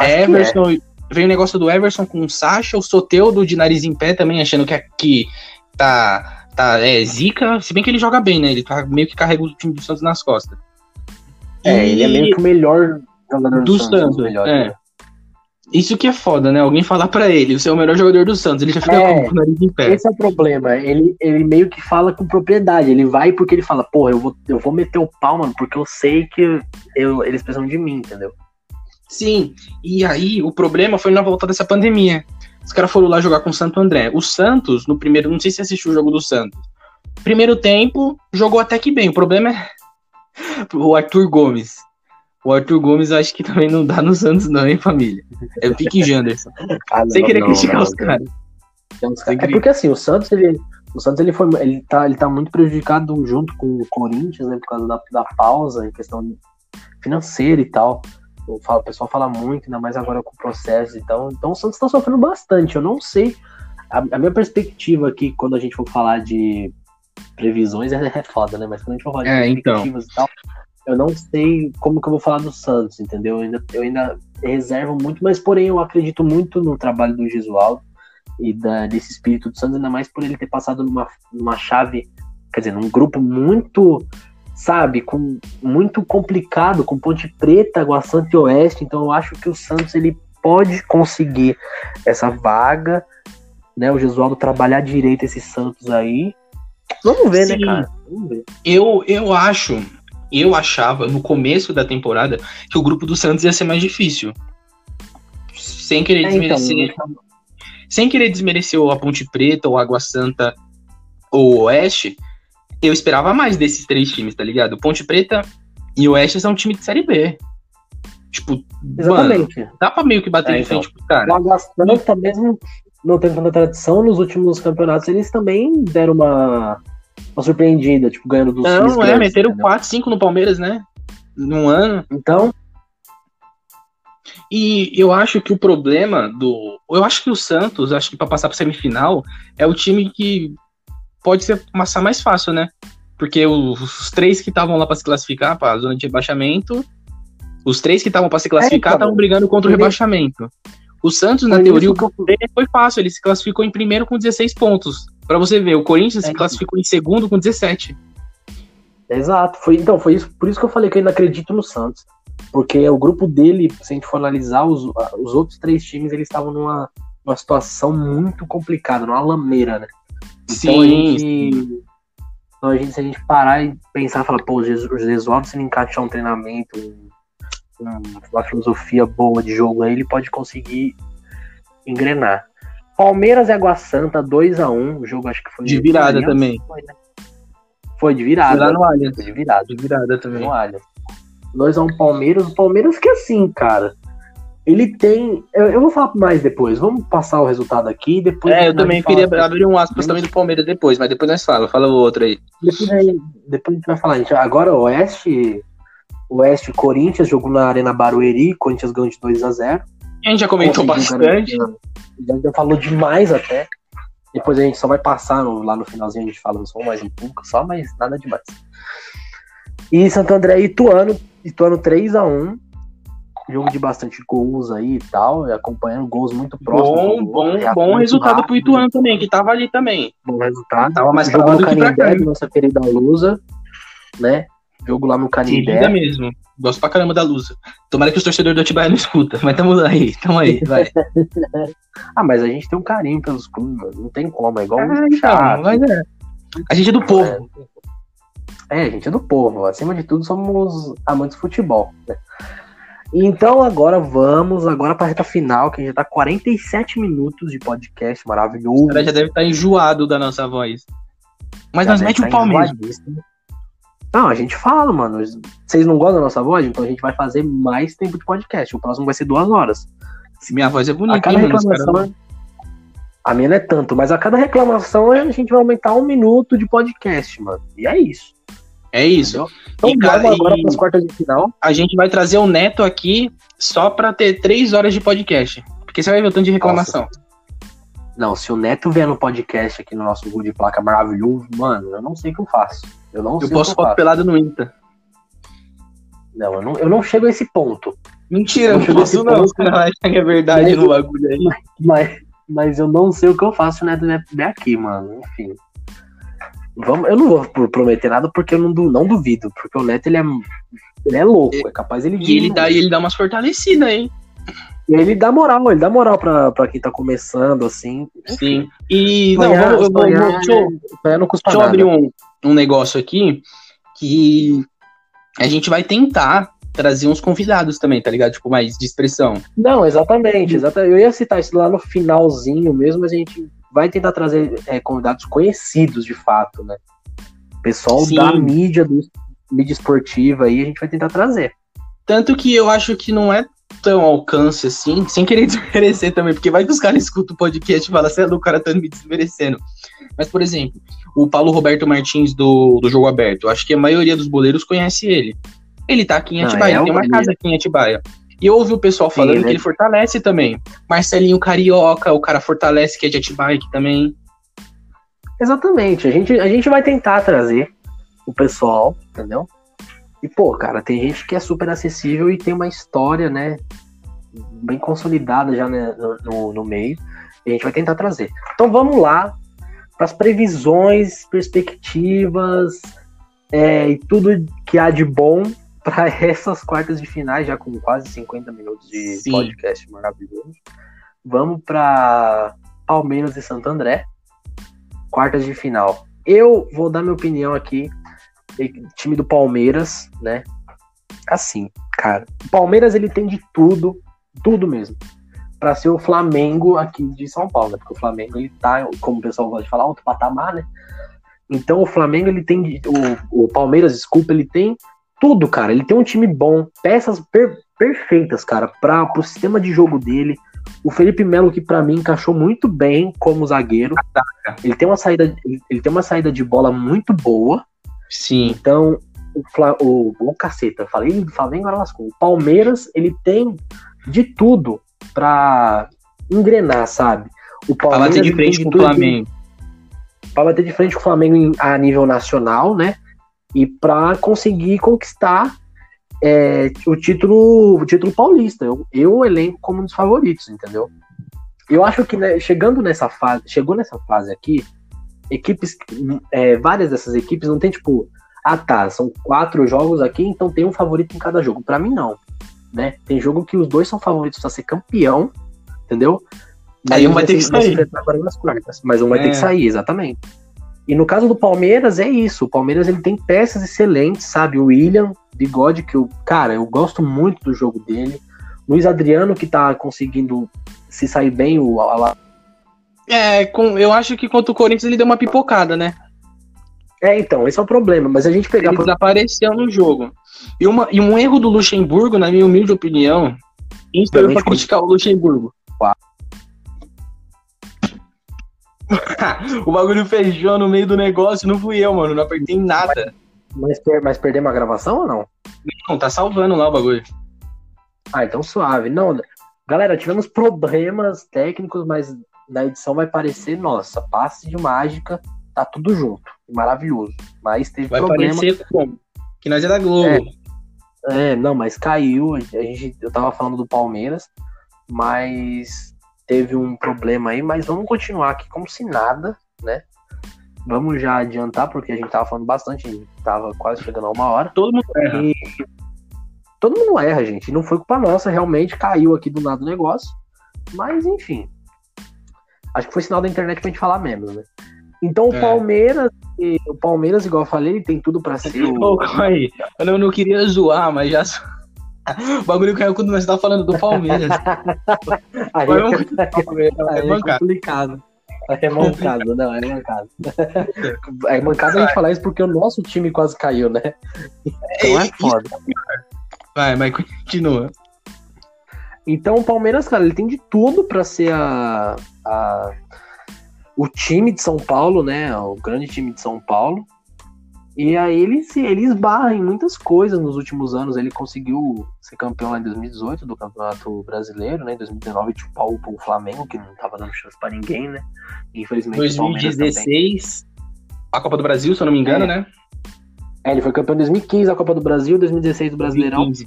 é, né? Acho que é. Veio o negócio do Everson com o Sacha, o Soteudo de nariz em pé também, achando que aqui tá. Tá, é, zica, se bem que ele joga bem, né? Ele tá meio que carrega o time do Santos nas costas. É, E- ele é meio que o melhor jogador Do do, Santos. Santos, melhores, é. né? Isso que é foda, né? Alguém falar pra ele, você é o melhor jogador do Santos, ele já fica É. com o nariz em pé. Esse é o problema. Ele, ele meio que fala com propriedade. Ele vai porque ele fala, porra, eu vou, eu vou meter o pau, mano, porque eu sei que eu, eles precisam de mim, entendeu? Sim, e aí o problema foi na volta dessa pandemia. Os caras foram lá jogar com o Santo André. O Santos, no primeiro, não sei se você assistiu o jogo do Santos. Primeiro tempo, jogou até que bem. O problema é o Arthur Gomes. O Arthur Gomes acho que também não dá no Santos, não, hein, família? É o Pique Janderson. Ah, Sem não, querer não, criticar não, os Sem caras- É porque assim, o Santos, ele. O Santos ele foi. Ele tá, ele tá muito prejudicado junto com o Corinthians, né? Por causa da, da pausa, em questão financeira e tal. Falo- O pessoal fala muito, ainda mais agora com o processo e tal. Então o Santos tá sofrendo bastante. Eu não sei. A, a minha perspectiva aqui, quando a gente for falar de previsões, é, é foda, né? Mas quando a gente for falar de É, então. perspectivas e tal, eu não sei como que eu vou falar do Santos, entendeu? Eu ainda, eu ainda reservo muito, mas porém eu acredito muito no trabalho do Gesualdo e da, desse espírito do Santos, ainda mais por ele ter passado numa, numa chave, quer dizer, num grupo muito, sabe, com muito complicado, com Ponte Preta, Água Santa e Oeste, então eu acho que o Santos ele pode conseguir essa vaga, né, o Gesualdo trabalhar direito esse Santos aí. Vamos ver, né, Sim. cara? Vamos ver. Eu, eu acho, eu achava no começo da temporada que o grupo do Santos ia ser mais difícil. sem querer É, então, desmerecer. sem querer desmerecer a Ponte Preta, ou Água Santa, ou o Oeste, eu esperava mais desses três times, tá ligado? Ponte Preta e o Oeste são um time de Série B. Tipo, mano, Exatamente. dá pra meio que bater É, de então. frente pro cara. O Santa, mesmo não tendo tanta tradição, nos últimos campeonatos eles também deram uma, uma surpreendida, tipo, ganhando dos Não, é, grandes, meteram entendeu? 4, 5 no Palmeiras, né? Num ano. Então, E eu acho que o problema do. Eu acho que o Santos, acho que pra passar pra semifinal, é o time que pode ser passar mais fácil, né? Porque os, os três que estavam lá pra se classificar pra zona de rebaixamento, os três que estavam pra se classificar então. estavam brigando contra o rebaixamento. O Santos, na teoria, o foi fácil, ele se classificou em primeiro com 16 pontos. Pra você ver, o Corinthians É. se classificou em segundo com 17. exato. Foi, então, foi isso, por isso que eu falei que eu ainda acredito no Santos. Porque o grupo dele, se a gente for analisar, os, os outros três times, eles estavam numa, numa situação muito complicada, numa lameira, né? Então a gente. Então a gente, se a gente parar e pensar, falar, pô, o Jesus- o Jesualdo, se ele encaixar um treinamento, um- um- uma filosofia boa de jogo aí, ele pode conseguir engrenar. Palmeiras e Água Santa, 2x1. O jogo acho que foi. De virada também. Foi, né? Foi de Foi virada. lá no Allianz. Foi de virada. De virada também. No Allianz. 2x1 Palmeiras. O Palmeiras que assim, cara. Ele tem. Eu, eu vou falar mais depois. Vamos passar o resultado aqui. Depois É, eu a também fala- queria abrir um aspas também do Palmeiras depois, mas depois nós fala. Fala o outro aí. Depois, aí- depois a gente vai falar. Gente. Agora o Oeste. Oeste Corinthians jogou na Arena Barueri. Corinthians ganhou de 2x0. A gente já comentou bastante. Já, já falou demais até. Depois a gente só vai passar no- lá no finalzinho, a gente fala só mais um pouco, só, mas nada demais. E Santo André e Ituano, Ituano 3x1. Jogo de bastante gols aí e tal, acompanhando gols muito próximos. Bom, gol, bom, bom resultado pro rápido, Ituano também, que tava ali também. Bom resultado. Tava mais Jogo no Canindé, nossa querida Lusa, né? Jogo lá no Querida Canindé. mesmo. Gosto pra caramba da Lusa. Tomara que os torcedores do Atibaia não escutam, mas tamo aí, tamo aí, vai. Ah, mas a gente tem um carinho pelos clubes, mano. Não tem como, é igual Ah, um então, chato. mas é. A gente é do povo. É, a gente é do povo. Acima de tudo, somos amantes de futebol. Né? Então, agora vamos agora para a reta final, que já tá 47 minutos de podcast O maravilhoso. cara já deve estar enjoado da nossa voz. Mas Já nós mete tá o Palmeiras. enjoadíssimo. Não, a gente fala, mano. Vocês não gostam da nossa voz? Então a gente vai fazer mais tempo de podcast. O próximo vai ser duas horas. Minha voz é A bonita, cada hein, mano? Reclamação. caras- A minha não é tanto, mas a cada reclamação a gente vai aumentar um minuto de podcast, mano. E é isso. É isso. Entendeu? Então E, cara, vamos agora para as quartas de final. A gente vai trazer o Neto aqui só pra ter três horas de podcast. Porque você vai ver o tanto de reclamação. Não, se o Neto vier no podcast aqui no nosso gol de placa maravilhoso, mano, eu não sei o que eu faço. Eu não Eu posso faço. pelado no Insta. Não, eu não, eu não chego a esse ponto. Mentira, Eu não posso não. ponto. Que é verdade Mas- no bagulho aí. Mas, mas eu não sei o que eu faço se o Neto vier aqui, mano. Enfim. Vamos, eu não vou pro- prometer nada porque eu não, não duvido. Porque o Neto, ele é, ele é louco. É capaz ele E ele dá, ele dá umas fortalecidas, hein? E ele dá moral, ele dá moral pra, pra quem tá começando, assim. Sim. E, não, Sonhar- vamos, eu vou, sonhar vou- deixa, eu, sonhar não custa deixa eu abrir um, um negócio aqui que a gente vai tentar trazer uns convidados também, tá ligado? Tipo, mais de expressão. Não, exatamente, exatamente. Eu ia citar isso lá no finalzinho mesmo, mas a gente vai tentar trazer é, convidados conhecidos de fato, né? Pessoal Sim. da mídia, do, mídia esportiva aí, a gente vai tentar trazer. Tanto que eu acho que não é tão alcance assim, sem querer desmerecer também, porque vai que os caras escutam o podcast e falam assim, "Ah, o cara tá me desmerecendo. Mas, por exemplo, o Paulo Roberto Martins do, do Jogo Aberto, acho que a maioria dos boleiros conhece ele. Ele tá aqui em Atibaia, é ele tem uma um- casa aqui em Atibaia. E eu ouvi o pessoal Sim, falando ele que é- ele fortalece também. Marcelinho Carioca, o cara fortalece que é de Atibaia também. Exatamente, a gente, a gente vai tentar trazer o pessoal, entendeu? E, pô, cara, tem gente que é super acessível e tem uma história, né? Bem consolidada já né, no, no, no meio. E a gente vai tentar trazer. Então vamos lá para as previsões, perspectivas é, e tudo que há de bom para essas quartas de finais, já com quase 50 minutos de Sim. podcast maravilhoso. Vamos para Palmeiras e Santo André, quartas de final. Eu vou dar minha opinião aqui, time do Palmeiras, né? Assim, cara, o Palmeiras ele tem de tudo, tudo mesmo, para ser o Flamengo aqui de São Paulo, né? Porque o Flamengo ele tá, como o pessoal gosta de falar, alto patamar, né? Então o Flamengo ele tem o, o Palmeiras, desculpa, ele tem tudo, cara. Ele tem um time bom, peças per, perfeitas, cara, para o sistema de jogo dele. O Felipe Melo que para mim encaixou muito bem como zagueiro. Ele tem uma saída, ele tem uma saída de bola muito boa. Sim. Então o, Fla, o, o caceta, falei do Flamengo agora lascou. O Palmeiras ele tem de tudo para engrenar, sabe? O Palmeiras pra bater de frente com o Flamengo. Para bater de frente com o Flamengo a nível nacional, né? E para conseguir conquistar é, o título o título paulista. Eu, eu elenco como um dos favoritos, entendeu? Eu acho que né, chegando nessa fase, chegou nessa fase aqui, equipes, é, várias dessas equipes não tem tipo, ah tá, são quatro jogos aqui, então tem um favorito em cada jogo. Para mim não né? Tem jogo que os dois são favoritos para ser campeão, entendeu? Aí um vai ter que sair. mas um vai ter que é. sair, exatamente. E no caso do Palmeiras é isso. O Palmeiras ele tem peças excelentes, sabe? O William, Bigode, que eu, cara, eu gosto muito do jogo dele. Luiz Adriano, que tá conseguindo se sair bem, o. É, com, eu acho que contra o Corinthians ele deu uma pipocada, né? É, então, esse é o problema. Mas a gente pegar. Ele desapareceu no jogo. E, uma, e um erro do Luxemburgo, na minha humilde opinião, inspirou pra criticar o Luxemburgo. o bagulho fechou no meio do negócio, não fui eu, mano. Não apertei nada. Mas, mas perdemos a gravação ou não? Não, tá salvando lá o bagulho. Ah, então suave. Não, galera, tivemos problemas técnicos, mas na edição vai parecer, nossa, passe de mágica, tá tudo junto. Maravilhoso. Mas teve vai problema. Parecer como? Que nós é da Globo. É, é, não, mas caiu. A gente, eu tava falando do Palmeiras, mas teve um problema aí, mas vamos continuar aqui como se nada, né? Vamos já adiantar, porque a gente tava falando bastante, a gente tava quase chegando a uma hora. Todo mundo erra. E... Todo mundo erra, gente. Não foi culpa nossa, realmente caiu aqui do nada o negócio. Mas, enfim. Acho que foi sinal da internet pra gente falar menos, né? Então o é. Palmeiras, o Palmeiras, igual eu falei, tem tudo para ser. O... aí. Eu não, queria zoar, mas já. O bagulho caiu quando nós tá falando do Palmeiras. aí, Foi um... aí é, é complicado. É mancado, não, é mancado. É mancado a gente falar isso porque o nosso time quase caiu, né? Então é foda. Vai, mas continua. Então o Palmeiras, cara, ele tem de tudo para ser a, a o time de São Paulo, né? O grande time de São Paulo. E aí ele, ele esbarra em muitas coisas nos últimos anos. Ele conseguiu ser campeão lá em 2018 do Campeonato Brasileiro, né? Em 2019 tipo pau pro Flamengo, que não tava dando chance para ninguém, né? infelizmente 2016 a Copa do Brasil, se eu não me engano, é. né? É, ele foi campeão em 2015 a Copa do Brasil, 2016 do Brasileirão. 2015.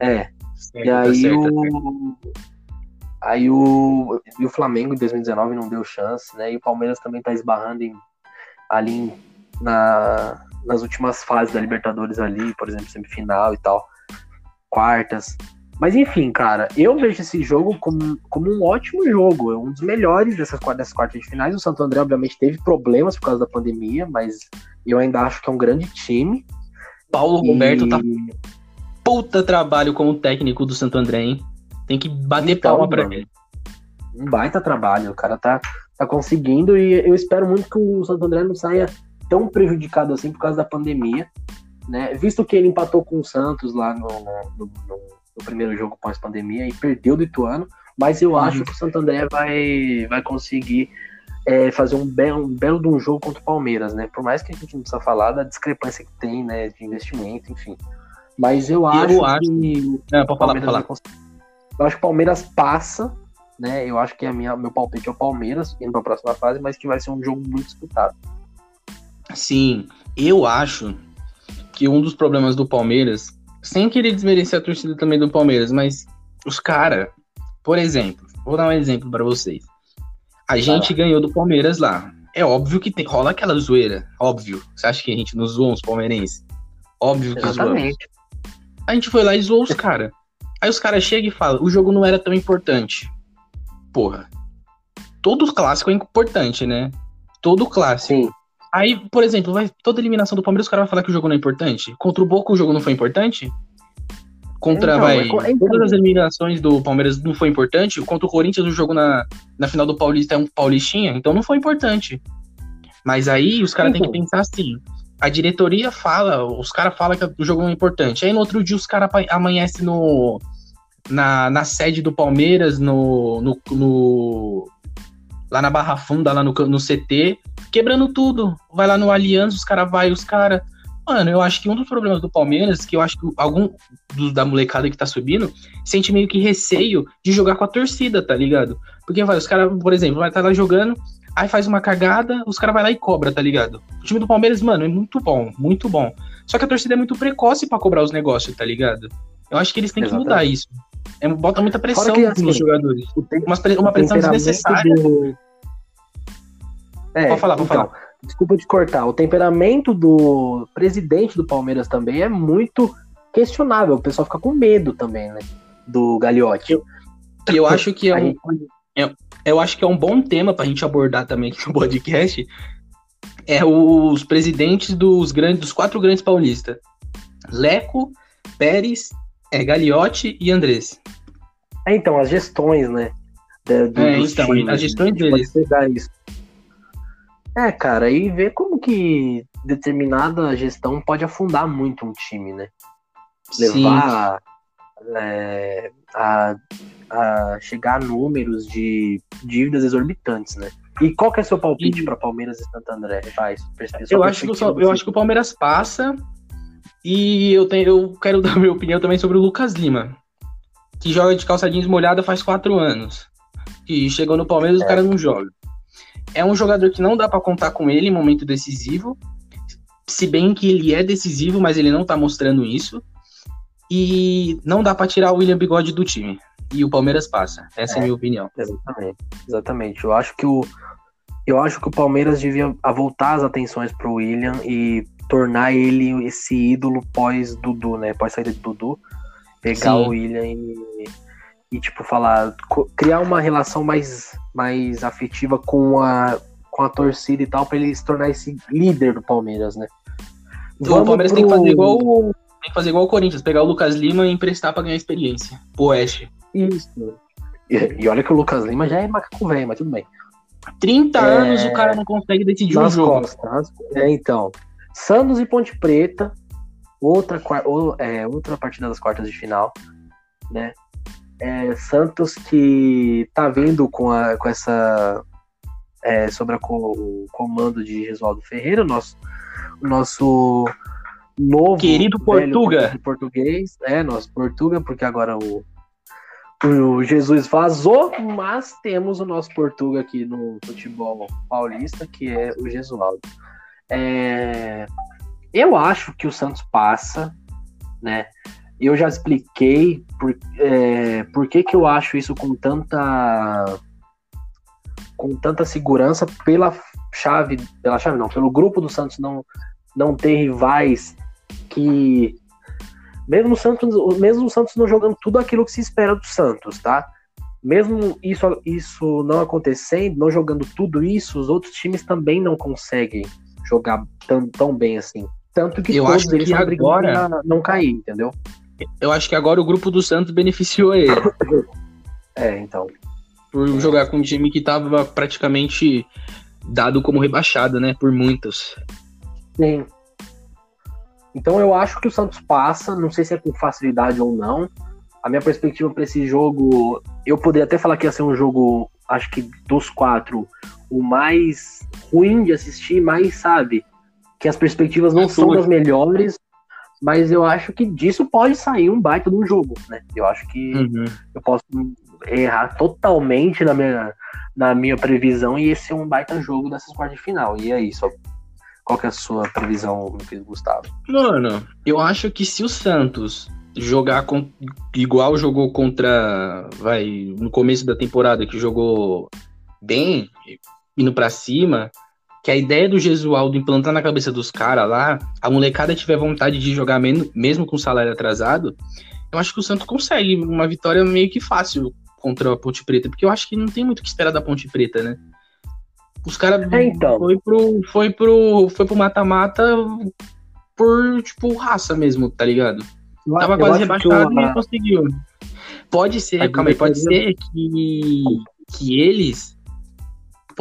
É. Certo, e aí tá certo, o... Aí o, e o Flamengo em 2019 não deu chance, né? E o Palmeiras também tá esbarrando em, ali na, nas últimas fases da Libertadores ali, por exemplo, semifinal e tal, quartas. Mas enfim, cara, eu vejo esse jogo como, como um ótimo jogo, é um dos melhores dessas, dessas quartas de finais. O Santo André, obviamente, teve problemas por causa da pandemia, mas eu ainda acho que é um grande time. Paulo e... Roberto tá puta trabalho como técnico do Santo André, hein? Tem que bater então, palma pra ele. Um baita trabalho, o cara tá, tá conseguindo e eu espero muito que o Santo André não saia tão prejudicado assim por causa da pandemia, né? Visto que ele empatou com o Santos lá no, no, no, no primeiro jogo pós-pandemia e perdeu do Ituano, mas eu uhum. acho que o Santo André vai, vai conseguir é, fazer um belo, um belo de um jogo contra o Palmeiras, né? Por mais que a gente não precisa falar da discrepância que tem, né, de investimento, enfim. Mas eu acho, eu acho que. Não, pode falar, pode falar. Eu acho que o Palmeiras passa, né? Eu acho que a minha, meu palpite é o Palmeiras indo para a próxima fase, mas que vai ser um jogo muito disputado. Sim, eu acho que um dos problemas do Palmeiras, sem querer desmerecer a torcida também do Palmeiras, mas os caras, por exemplo, vou dar um exemplo para vocês. A gente ganhou do Palmeiras lá. É óbvio que tem, rola aquela zoeira, óbvio. Você acha que a gente não zoou os palmeirenses? Óbvio que Exatamente. zoamos. A gente foi lá e zoou os caras. Aí os caras chegam e falam, o jogo não era tão importante. Porra. Todo clássico é importante, né? Todo clássico. Sim. Aí, por exemplo, vai, toda eliminação do Palmeiras, os caras vão falar que o jogo não é importante. Contra o Boca o jogo não foi importante? contra, Então, vai, é então- todas as eliminações do Palmeiras não foi importante, contra o Corinthians o jogo na, na final do Paulista é um paulistinha, então não foi importante. Mas aí os caras têm que Então. pensar assim, a diretoria fala, os caras falam que o jogo não é importante, aí no outro dia os caras amanhecem no, na, na sede do Palmeiras, no, no, no- lá na Barra Funda, lá no, no CT, quebrando tudo. Vai lá no Aliança, os caras vai, os caras. Mano, eu acho que um dos problemas do Palmeiras, que eu acho que algum do- da molecada que tá subindo, sente meio que receio de jogar com a torcida, tá ligado? Porque vai, os caras, por exemplo, vai estar lá jogando, aí faz uma cagada, os caras vai lá e cobra, tá ligado? O time do Palmeiras, mano, é muito bom, muito bom. Só que a torcida é muito precoce pra cobrar os negócios, tá ligado? Eu acho que eles têm que Exatamente. mudar isso. É, bota muita pressão que, assim, nos jogadores. Tem- Uma, uma pressão desnecessária. do- É, Pode falar, pode então, Desculpa te cortar. O temperamento do presidente do Palmeiras também é muito questionável. O pessoal fica com medo também, né? Do Gagliotti. E eu acho que é A um, gente pode- eu acho que é um bom tema pra gente abordar também aqui no podcast. É os presidentes dos grandes, dos quatro grandes paulistas. Leco, Pérez, é, Gagliotti e Andrés. É, então, as gestões, né? do- É, então, as gestões a gente pode deles. pegar isso. É, cara, e ver como que determinada gestão pode afundar muito um time, né? levar é, a, a chegar a números de dívidas exorbitantes, né? E qual que é seu palpite E- para Palmeiras e Santo André? Vai, Eu acho, que o, Sal- eu acho que o Palmeiras passa. E eu, tenho, eu quero dar minha opinião também sobre o Lucas Lima. Que joga de calça jeans molhada faz quatro anos. Que chegou no Palmeiras e o cara não joga. É um jogador que não dá pra contar com ele em momento decisivo. Se bem que ele é decisivo, mas ele não tá mostrando isso. E não dá pra tirar o William Bigode do time. E o Palmeiras passa. Essa é, a minha opinião. Exatamente, exatamente. Eu acho que o eu acho que o Palmeiras devia a voltar as atenções pro William e tornar ele esse ídolo pós Dudu, né? Pós saída de Dudu, pegar Sim. o William e, e tipo falar, criar uma relação mais mais afetiva com a com a torcida e tal para ele se tornar esse líder do Palmeiras, né? Então, o Palmeiras tem que pro- fazer igual o. Tem que fazer igual o Corinthians, pegar o Lucas Lima e emprestar pra ganhar experiência. Pro Oeste. isso. E, e olha que o Lucas Lima já é macaco velho, mas tudo bem. 30 É. anos o cara não consegue decidir um nas jogo. costas. É, então. Santos e Ponte Preta, outra, ou- é, outra partida das quartas de final, né? É, Santos que tá vindo com, a, com essa. é, sobre o comando de Gesualdo Ferreira, nosso, o nosso novo. Querido Portuga. Português, é, nosso Portuga, porque agora o, o Jesus vazou, mas temos o nosso Portuga aqui no futebol paulista, que é o Gesualdo. É, eu acho que o Santos passa, né? Eu já expliquei por, é, por que, que eu acho isso com tanta com tanta segurança pela chave, pela chave não, pelo grupo do Santos não não ter rivais que mesmo o Santos, mesmo o Santos não jogando tudo aquilo que se espera do Santos, tá? Mesmo isso, isso não acontecendo, não jogando tudo isso, os outros times também não conseguem jogar tão, tão bem assim. Tanto que Eu todos acho eles que brigando agora- não cair, entendeu? Eu acho que agora o grupo do Santos beneficiou ele. É, então. por jogar com um time que tava praticamente dado como rebaixado, né? Por muitos. Sim. Então eu acho que o Santos passa, não sei se é com facilidade ou não. A minha perspectiva para esse jogo, eu poderia até falar que ia ser um jogo, acho que dos quatro, o mais ruim de assistir, mas sabe, que as perspectivas não são Absurdo. das melhores, mas eu acho que disso pode sair um baita de um jogo, né? Eu acho que Uhum. eu posso errar totalmente na minha, na minha previsão e esse é um baita jogo dessas quartas de final. E é isso. Qual que é a sua previsão, meu querido Gustavo? Mano, eu acho que se o Santos jogar com, igual jogou contra. Vai, no começo da temporada, que jogou bem, indo pra cima, que a ideia do Gesualdo implantar na cabeça dos caras lá, a molecada tiver vontade de jogar mesmo com salário atrasado, eu acho que o Santos consegue uma vitória meio que fácil contra a Ponte Preta, porque eu acho que não tem muito o que esperar da Ponte Preta, né? Os caras É, então. foi pro foi pro foi pro mata-mata por tipo raça mesmo, tá ligado? Eu, Tava quase rebaixado e conseguiu. Pode ser, calma aí, pode ser que, que eles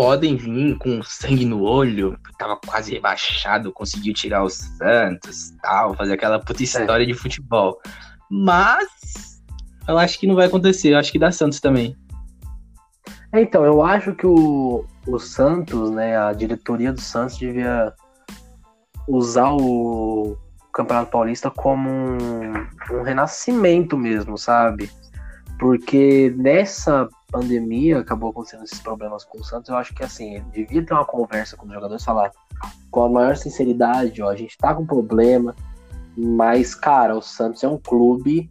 podem vir com sangue no olho, tava quase rebaixado, conseguiu tirar o Santos, tal, fazer aquela puta é. história é. de futebol. Mas eu acho que não vai acontecer, eu acho que dá Santos também. É, então, eu acho que o, o Santos, né, a diretoria do Santos devia usar o Campeonato Paulista como um, um renascimento mesmo, sabe? Porque nessa pandemia acabou acontecendo esses problemas com o Santos, eu acho que assim, devia ter uma conversa com os jogadores, falar com a maior sinceridade, ó, a gente tá com problema, mas, cara, o Santos é um clube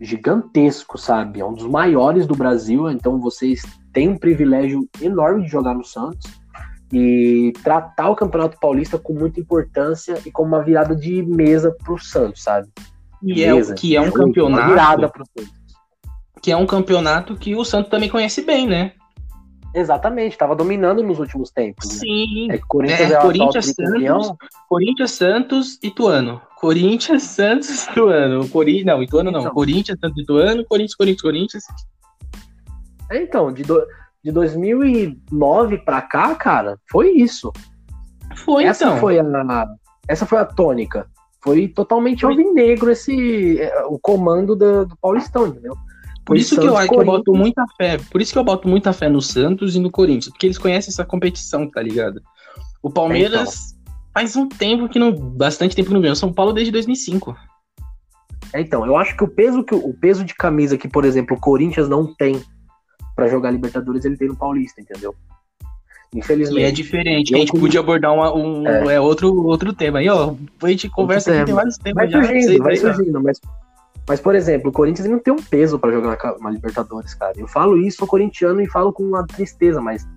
gigantesco, sabe? É um dos maiores do Brasil, então vocês têm um privilégio enorme de jogar no Santos e tratar o Campeonato Paulista com muita importância e como uma virada de mesa pro Santos, sabe? E é, que é um campeonato. Uma virada pro Santos. Que é um campeonato que o Santos também conhece bem, né? Exatamente, estava dominando nos últimos tempos. Né? Sim. É, Corinthians, é, é Corinthians, Santos, Corinthians, Santos, Ituano. Corinthians, Santos, Ituano. Cori... Não, Ituano não. Então. Corinthians, Santos, Ituano. Corinthians, Corinthians, Corinthians. É, então, de, do... de 2009 para cá, cara, foi isso. Foi, essa então. Foi a... Essa foi a tônica. Foi totalmente alvinegro esse, é, o comando do, do Paulistão, entendeu? Por isso que eu, que eu boto muita fé. Por isso que eu boto muita fé no Santos e no Corinthians, porque eles conhecem essa competição, tá ligado? O Palmeiras é, então. faz um tempo que não. Bastante tempo que não ganha. O São Paulo desde 2005. É, então, eu acho que o peso que o peso de camisa que, por exemplo, o Corinthians não tem para jogar Libertadores, ele tem no Paulista, entendeu? Infelizmente. E é diferente. A gente podia abordar uma, um é. é. outro, outro tema. Aí, ó, a gente conversa aqui, tem vários temas vai já. Surgindo, vai surgindo, mas mas, por exemplo, o Corinthians não tem um peso para jogar uma Libertadores, cara. Eu falo isso, sou corintiano e falo com uma tristeza, mas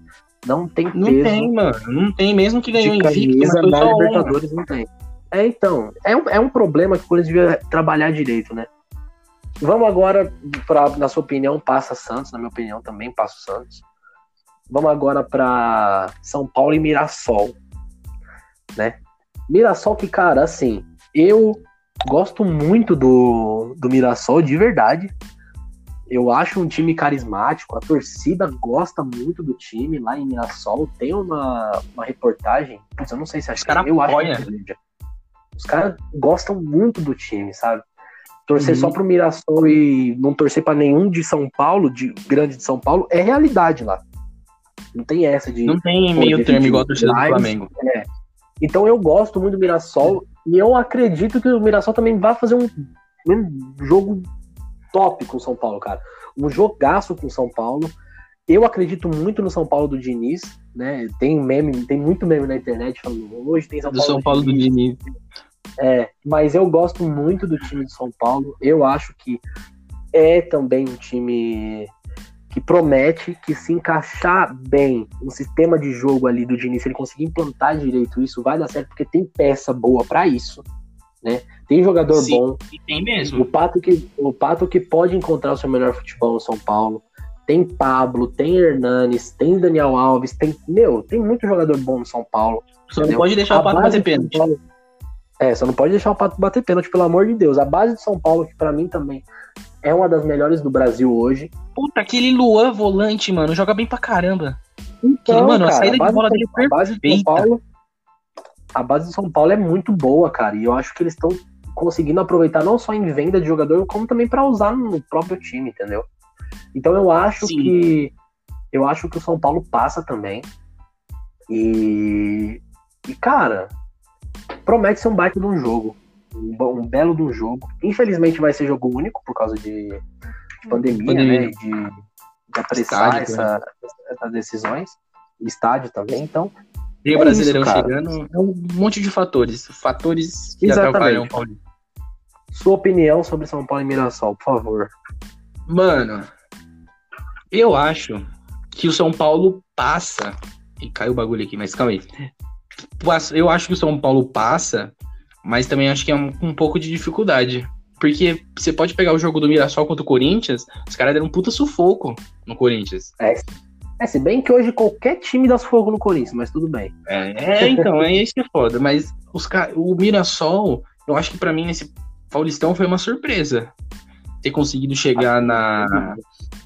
não tem não peso. Não tem, mano. Não tem, mesmo que ganhou invicto. Na Libertadores não tem. É, então, é um, é um problema que o Corinthians devia trabalhar direito, né? Vamos agora, pra, na sua opinião, passa Santos, na minha opinião também passa Santos. Vamos agora para São Paulo e Mirassol, né? Mirassol que, cara, assim, eu Gosto muito do, do Mirassol, de verdade. Eu acho um time carismático, a torcida gosta muito do time lá em Mirassol. Tem uma, uma reportagem, eu não sei se acho que eu acho que Os caras gostam muito do time, sabe? Torcer uhum. só pro Mirassol e não torcer para nenhum de São Paulo, de grande de São Paulo, é realidade lá. Não tem essa de. Não tem meio termo igual a torcida do Flamengo. É. Então eu gosto muito do Mirassol e eu acredito que o Mirassol também vai fazer um, um jogo top com o São Paulo, cara. Um jogaço com o São Paulo. Eu acredito muito no São Paulo do Diniz, né? Tem meme, tem muito meme na internet falando hoje tem São do Paulo, São Paulo do Diniz. É, mas eu gosto muito do time de São Paulo. Eu acho que é também um time que promete que se encaixar bem no sistema de jogo ali do Diniz, se ele conseguir implantar direito isso, vai dar certo, porque tem peça boa para isso, né? Tem jogador Sim, bom. E tem mesmo. O Pato, que, o Pato que pode encontrar o seu melhor futebol no São Paulo. Tem Pablo, tem Hernanes, tem Daniel Alves, tem. Meu, tem muito jogador bom no São Paulo. Só não pode deixar a o Pato bater pênalti. É, só não pode deixar o Pato bater pênalti, pelo amor de Deus. A base de São Paulo, que para mim também é uma das melhores do Brasil hoje. Puta, aquele Luan volante, mano, joga bem pra caramba. Então, aquele, mano, cara, a saída a de bola dele é perfeita. A base, de São Paulo, a base de São Paulo é muito boa, cara, e eu acho que eles estão conseguindo aproveitar não só em venda de jogador, como também para usar no próprio time, entendeu? Então eu acho Sim. que eu acho que o São Paulo passa também. E, e cara, promete ser um baita de um jogo um, um, belo um jogo. Infelizmente vai ser jogo único por causa de, de pandemia, pandemia, né? De, de apressar essa, né? essas decisões. Estádio também, então. E o é Brasileirão isso, chegando, é um monte de fatores. Fatores que Exatamente. atrapalham o Paulinho. Sua opinião sobre São Paulo e Mirassol, por favor. Mano, eu acho que o São Paulo passa. E caiu o bagulho aqui, mas calma aí. Eu acho que o São Paulo passa mas também acho que é um, um pouco de dificuldade. Porque você pode pegar o jogo do Mirassol contra o Corinthians, os caras deram um puta sufoco no Corinthians. É, é, se bem que hoje qualquer time dá sufoco no Corinthians, mas tudo bem. É, é então, é isso que é foda. Mas os, o Mirassol, eu acho que para mim, nesse Paulistão foi uma surpresa. Ter conseguido chegar na.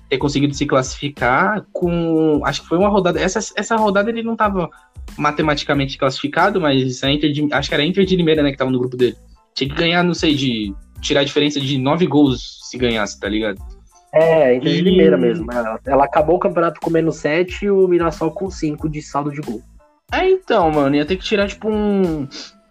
Ter conseguido se classificar com. Acho que foi uma rodada. Essa, essa rodada ele não tava matematicamente classificado, mas a Inter de, acho que era a Inter de Limeira, né, que tava no grupo dele. Tinha que ganhar, não sei, de. Tirar a diferença de nove gols se ganhasse, tá ligado? É, Inter de Limeira mesmo. Ela, ela, acabou o campeonato com menos 7 e o Mirassol com 5 de saldo de gol. É, então, mano, ia ter que tirar, tipo, um.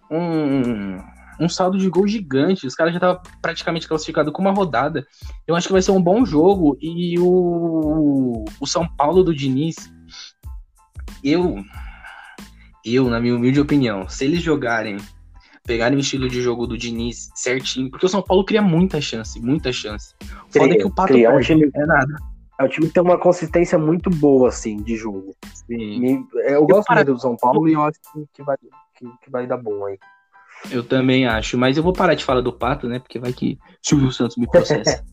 Um, um saldo de gol gigante. Os caras já estavam praticamente classificados com uma rodada. Eu acho que vai ser um bom jogo. E o, o São Paulo do Diniz, eu, eu, na minha humilde opinião, se eles jogarem, pegarem o estilo de jogo do Diniz certinho, porque o São Paulo cria muita chance, muita chance. O foda é que o Pato cria, é, um time, é nada. É um time que tem uma consistência muito boa, assim, de jogo. Sim. É, eu gosto muito do São Paulo e eu acho que, vai, que, que vai dar bom aí. Eu também acho, mas eu vou parar de falar do Pato, né? Porque vai que Silvio Santos me processa.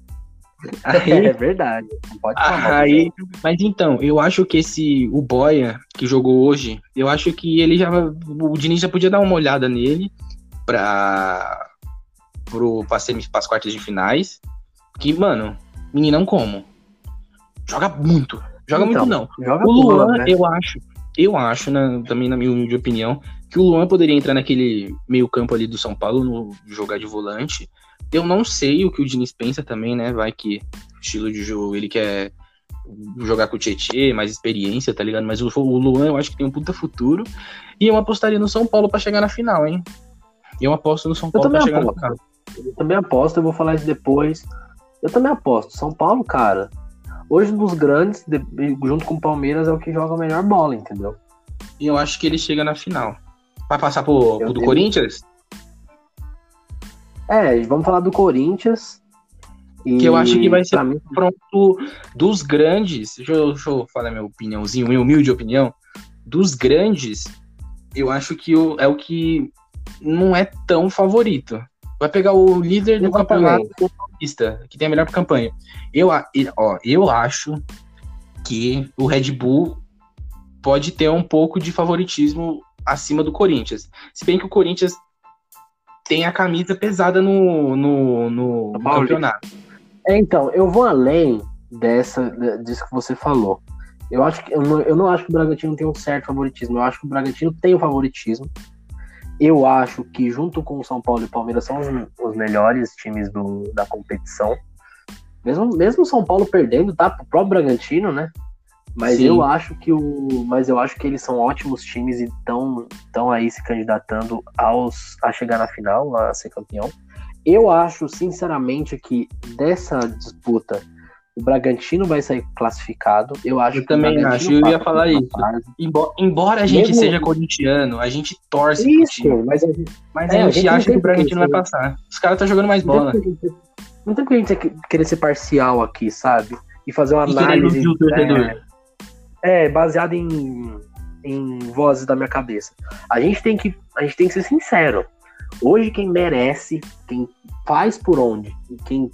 aí, é verdade. Pode falar. Aí, mas então, eu acho que esse o Boia que jogou hoje, eu acho que ele já o Diniz já podia dar uma olhada nele para pro para as quartas de finais. Que, mano, meninão como? Joga muito. Joga então, muito não. Joga o Luan, né? eu acho, eu acho, né, também na minha humilde opinião, que o Luan poderia entrar naquele meio campo ali do São Paulo, no, jogar de volante. Eu não sei o que o Diniz pensa também, né? Vai que estilo de jogo, ele quer jogar com o Tietchan, mais experiência, tá ligado? Mas o, o Luan eu acho que tem um puta futuro. E eu apostaria no São Paulo para chegar na final, hein? Eu aposto no São Paulo pra chegar aposto. na final. Eu também aposto, eu vou falar isso depois. Eu também aposto. São Paulo, cara, hoje dos grandes, junto com o Palmeiras, é o que joga a melhor bola, entendeu? E eu acho que ele chega na final. Vai passar pro, pro do Corinthians? É, vamos falar do Corinthians. E que eu acho que vai ser mim... pronto dos grandes. Deixa eu, deixa eu falar minha opiniãozinha, minha humilde opinião. Dos grandes, eu acho que o, é o que não é tão favorito. Vai pegar o líder do campeonato paulista, que tem a melhor campanha. Eu, ó, eu acho que o Red Bull pode ter um pouco de favoritismo acima do Corinthians. Se bem que o Corinthians tem a camisa pesada no, no, no, no campeonato. É, então, eu vou além dessa, disso que você falou. Eu acho que eu não, eu não acho que o Bragantino tem um certo favoritismo. Eu acho que o Bragantino tem o um favoritismo. Eu acho que junto com o São Paulo e o Palmeiras são os, os melhores times do, da competição. Mesmo, mesmo o São Paulo perdendo, tá? Pro próprio Bragantino, né? Mas Sim. eu acho que o. Mas eu acho que eles são ótimos times e estão aí se candidatando aos, a chegar na final, a ser campeão. Eu acho, sinceramente, que dessa disputa o Bragantino vai sair classificado. Eu acho eu também acho, eu ia falar isso. Embora, embora, a gente Mesmo... seja corintiano, a gente torce isso, mas a gente, mas é, a gente, acha que o Bragantino vai passar. Os caras estão tá jogando mais bola. Não tem que a gente querer ser parcial aqui, sabe? E fazer uma e análise. É, é, baseado em, em vozes da minha cabeça. A gente tem que, a gente tem que ser sincero. Hoje quem merece, quem faz por onde, quem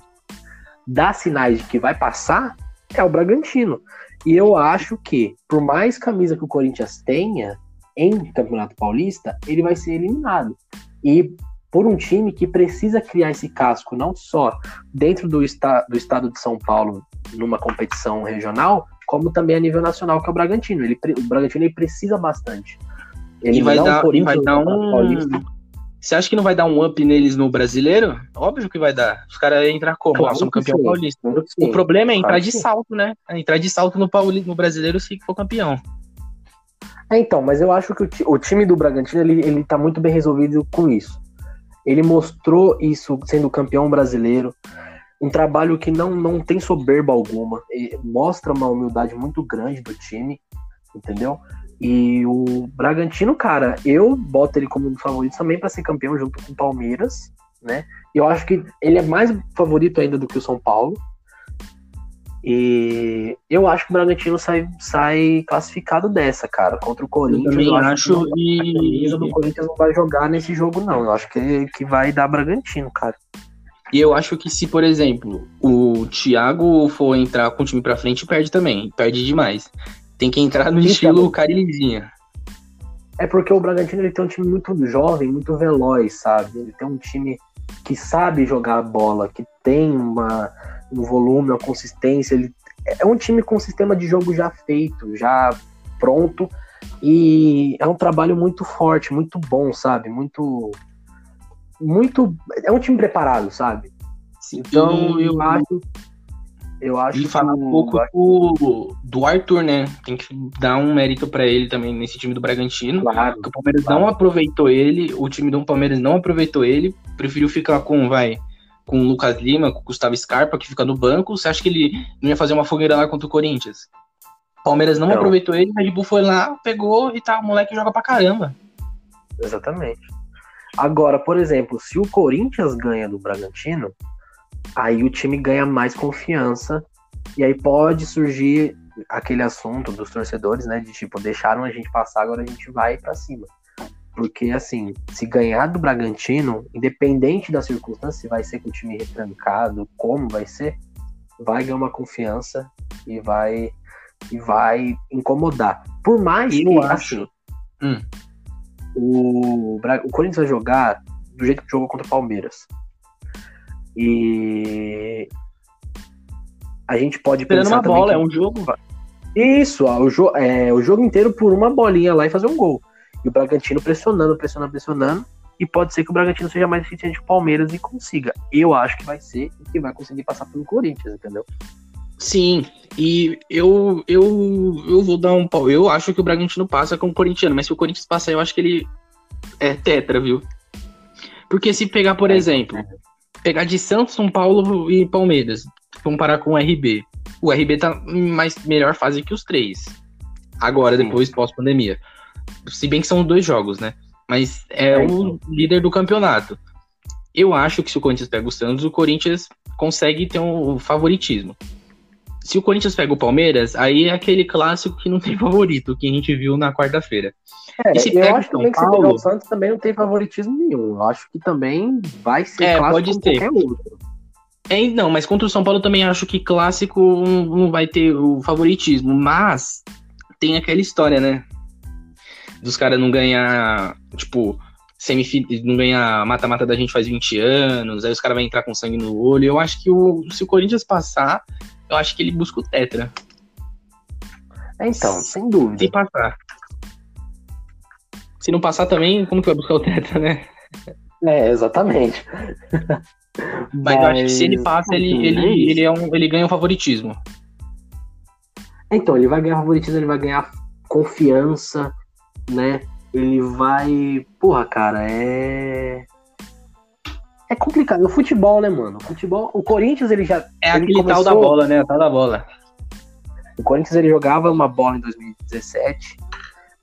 dá sinais de que vai passar é o Bragantino. E eu acho que, por mais camisa que o Corinthians tenha em Campeonato Paulista, ele vai ser eliminado. E por um time que precisa criar esse casco não só dentro do, esta do estado de São Paulo numa competição regional, como também a nível nacional, que é o Bragantino. Ele, o Bragantino ele precisa bastante. Ele vai dar, um, vai dar um. Você acha que não vai dar um up neles no brasileiro? Óbvio que vai dar. Os caras iam entrar como? Claro somos campeão sim. paulista. Claro o problema é entrar claro de salto, né? É entrar de salto no, paulista, no brasileiro se for campeão. É, então, mas eu acho que o, o, time do Bragantino ele, ele tá muito bem resolvido com isso. Ele mostrou isso sendo campeão brasileiro um trabalho que não, não tem soberba alguma, mostra uma humildade muito grande do time, entendeu? E o Bragantino, cara, eu boto ele como um favorito também para ser campeão junto com o Palmeiras, né? Eu acho que ele é mais favorito ainda do que o São Paulo. E eu acho que o Bragantino sai, sai classificado dessa, cara, contra o Corinthians. Eu eu acho, acho que e... do Corinthians não vai jogar nesse jogo, não. Eu acho que, que vai dar Bragantino, cara. E eu acho que se, por exemplo, o Thiago for entrar com o time pra frente, perde também. Perde demais. Tem que entrar no estilo Carilizinha. É porque o Bragantino ele tem um time muito jovem, muito veloz, sabe? Ele tem um time que sabe jogar bola, que tem uma, um volume, uma consistência. Ele, é um time com sistema de jogo já feito, já pronto. E é um trabalho muito forte, muito bom, sabe? Muito. Muito. É um time preparado, sabe? Então, eu acho eu acho e falar um pouco do, do Arthur, né? Tem que dar um mérito para ele também nesse time do Bragantino. Claro, o Palmeiras claro. não aproveitou ele, o time do Palmeiras não aproveitou ele, preferiu ficar com, vai, com o Lucas Lima, com o Gustavo Scarpa, que fica no banco. Você acha que ele não ia fazer uma fogueira lá contra o Corinthians? Palmeiras não, não. aproveitou ele, o Red Bull foi lá, pegou e tá, o moleque joga pra caramba. Exatamente. Agora, por exemplo, se o Corinthians ganha do Bragantino, aí o time ganha mais confiança e aí pode surgir aquele assunto dos torcedores, né, de tipo, deixaram a gente passar, agora a gente vai para cima. Porque, assim, se ganhar do Bragantino, independente da circunstância, se vai ser com o time retrancado, como vai ser, vai ganhar uma confiança e vai e vai incomodar. Por mais Eu que, acho. Assim, hum. O, o Corinthians vai jogar do jeito que jogou contra o Palmeiras. E a gente pode Esperando pensar uma bola, que... é um jogo. Isso, ó, o, jo... é, o jogo inteiro por uma bolinha lá e fazer um gol. E o Bragantino pressionando, pressionando, pressionando. E pode ser que o Bragantino seja mais eficiente que o Palmeiras e consiga. Eu acho que vai ser e que vai conseguir passar pelo Corinthians, entendeu? Sim, e eu, eu, eu vou dar um pau. Eu acho que o Bragantino passa com o Corinthians, mas se o Corinthians passar, eu acho que ele é tetra, viu? Porque se pegar, por é, exemplo, pegar de Santos, São Paulo e Palmeiras, comparar com o RB. O RB tá em mais, melhor fase que os três. Agora, Sim. depois, pós-pandemia. Se bem que são dois jogos, né? Mas é, é o então. líder do campeonato. Eu acho que se o Corinthians pega o Santos, o Corinthians consegue ter um favoritismo. Se o Corinthians pega o Palmeiras, aí é aquele clássico que não tem favorito, que a gente viu na quarta-feira. É, e se eu acho também que se pegar o Santos também não tem favoritismo nenhum. Eu acho que também vai ser é, clássico pode ser. qualquer outro. É, não, mas contra o São Paulo também acho que clássico não vai ter o favoritismo, mas tem aquela história, né? Dos caras não ganhar, tipo, semifin... não ganhar mata-mata da gente faz 20 anos, aí os caras vão entrar com sangue no olho. Eu acho que o, se o Corinthians passar, eu acho que ele busca o Tetra. É, então, sem dúvida. Se passar. Se não passar também, como que vai buscar o Tetra, né? É, exatamente. Mas, Mas, eu acho que se ele passa, ele, ele, é ele, é um, ele ganha um favoritismo. Então, ele vai ganhar favoritismo, ele vai ganhar confiança, né? Ele vai. Porra, cara, é. É complicado. O futebol, né, mano? O futebol. O Corinthians, ele já. É ele aquele começou... tal da bola, né? O tal da bola. O Corinthians, ele jogava uma bola em 2017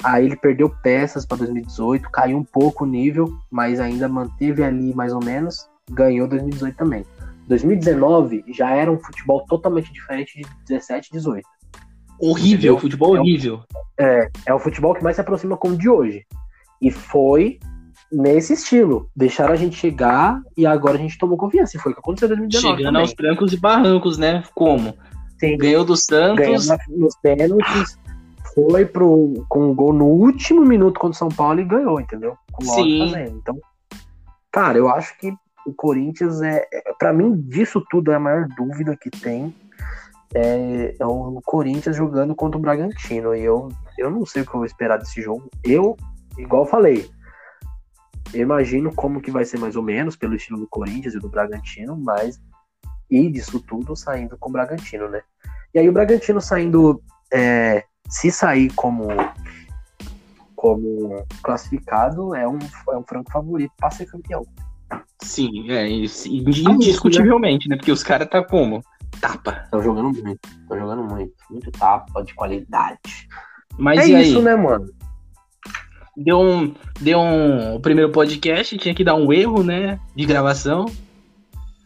Aí ele perdeu peças para 2018, caiu um pouco o nível, mas ainda manteve ali mais ou menos, ganhou 2018 também. 2019 já era um futebol totalmente diferente de 17 e 18. Horrível, futebol horrível. É, é o futebol que mais se aproxima como de hoje. E foi nesse estilo. Deixaram a gente chegar e agora a gente tomou confiança. E foi o que aconteceu em 2019. Chegando também. aos trancos e barrancos, né? Como? Sim. Ganhou do Santos. Ganhou nos pênaltis foi pro, com um gol no último minuto contra o São Paulo e ganhou, entendeu? Com o Sim. fazendo. Então, cara, eu acho que o Corinthians é, é para mim, disso tudo é a maior dúvida que tem. É, é, o Corinthians jogando contra o Bragantino. E eu, eu não sei o que eu vou esperar desse jogo. Eu, igual eu falei, eu imagino como que vai ser mais ou menos pelo estilo do Corinthians e do Bragantino, mas e disso tudo saindo com o Bragantino, né? E aí o Bragantino saindo é, se sair como como classificado, é um, é um franco favorito para ser campeão. Sim, é isso. Indiscutivelmente, né? Porque os caras tá como? Tapa. Estão jogando muito. Estão jogando muito. Muito tapa, de qualidade. Mas é isso, aí? né, mano? Deu um. Deu um. O primeiro podcast, tinha que dar um erro, né? De gravação.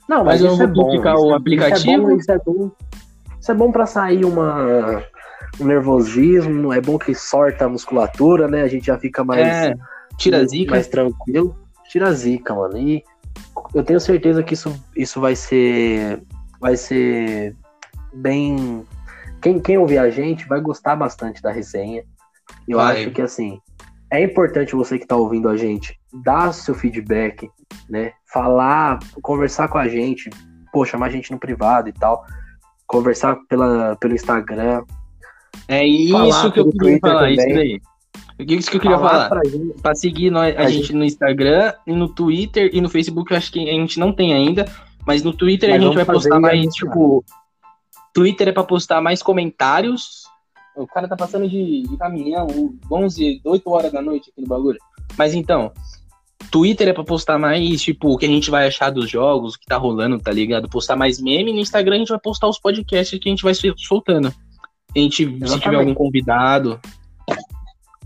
Não, mas, mas eu vou é publicar o aplicativo. Isso é bom, isso é bom. Isso é bom pra sair uma um nervosismo, é bom que sorta a musculatura, né? A gente já fica mais. É, tira zica. Mais tranquilo. Tira a zica, mano. E eu tenho certeza que isso, isso vai ser. Vai ser bem. Quem, quem ouvir a gente vai gostar bastante da resenha. Eu vai. acho que assim. É importante você que está ouvindo a gente dar seu feedback, né? Falar, conversar com a gente, pô, chamar a gente no privado e tal, conversar pela, pelo Instagram. É isso que eu queria falar, também. isso daí. Isso que eu queria falar. pra, seguir nós, a, a gente, gente, no Instagram e no Twitter e no Facebook, acho que a gente não tem ainda. Mas no Twitter mas a gente vai postar mais, tipo. Twitter é pra postar mais comentários. O cara tá passando de, de caminhão, 11, 8 horas da noite aqui no bagulho. Mas então, Twitter é pra postar mais, tipo, o que a gente vai achar dos jogos, o que tá rolando, tá ligado? Postar mais meme. No Instagram a gente vai postar os podcasts que a gente vai soltando. A gente, Exatamente. se tiver algum convidado,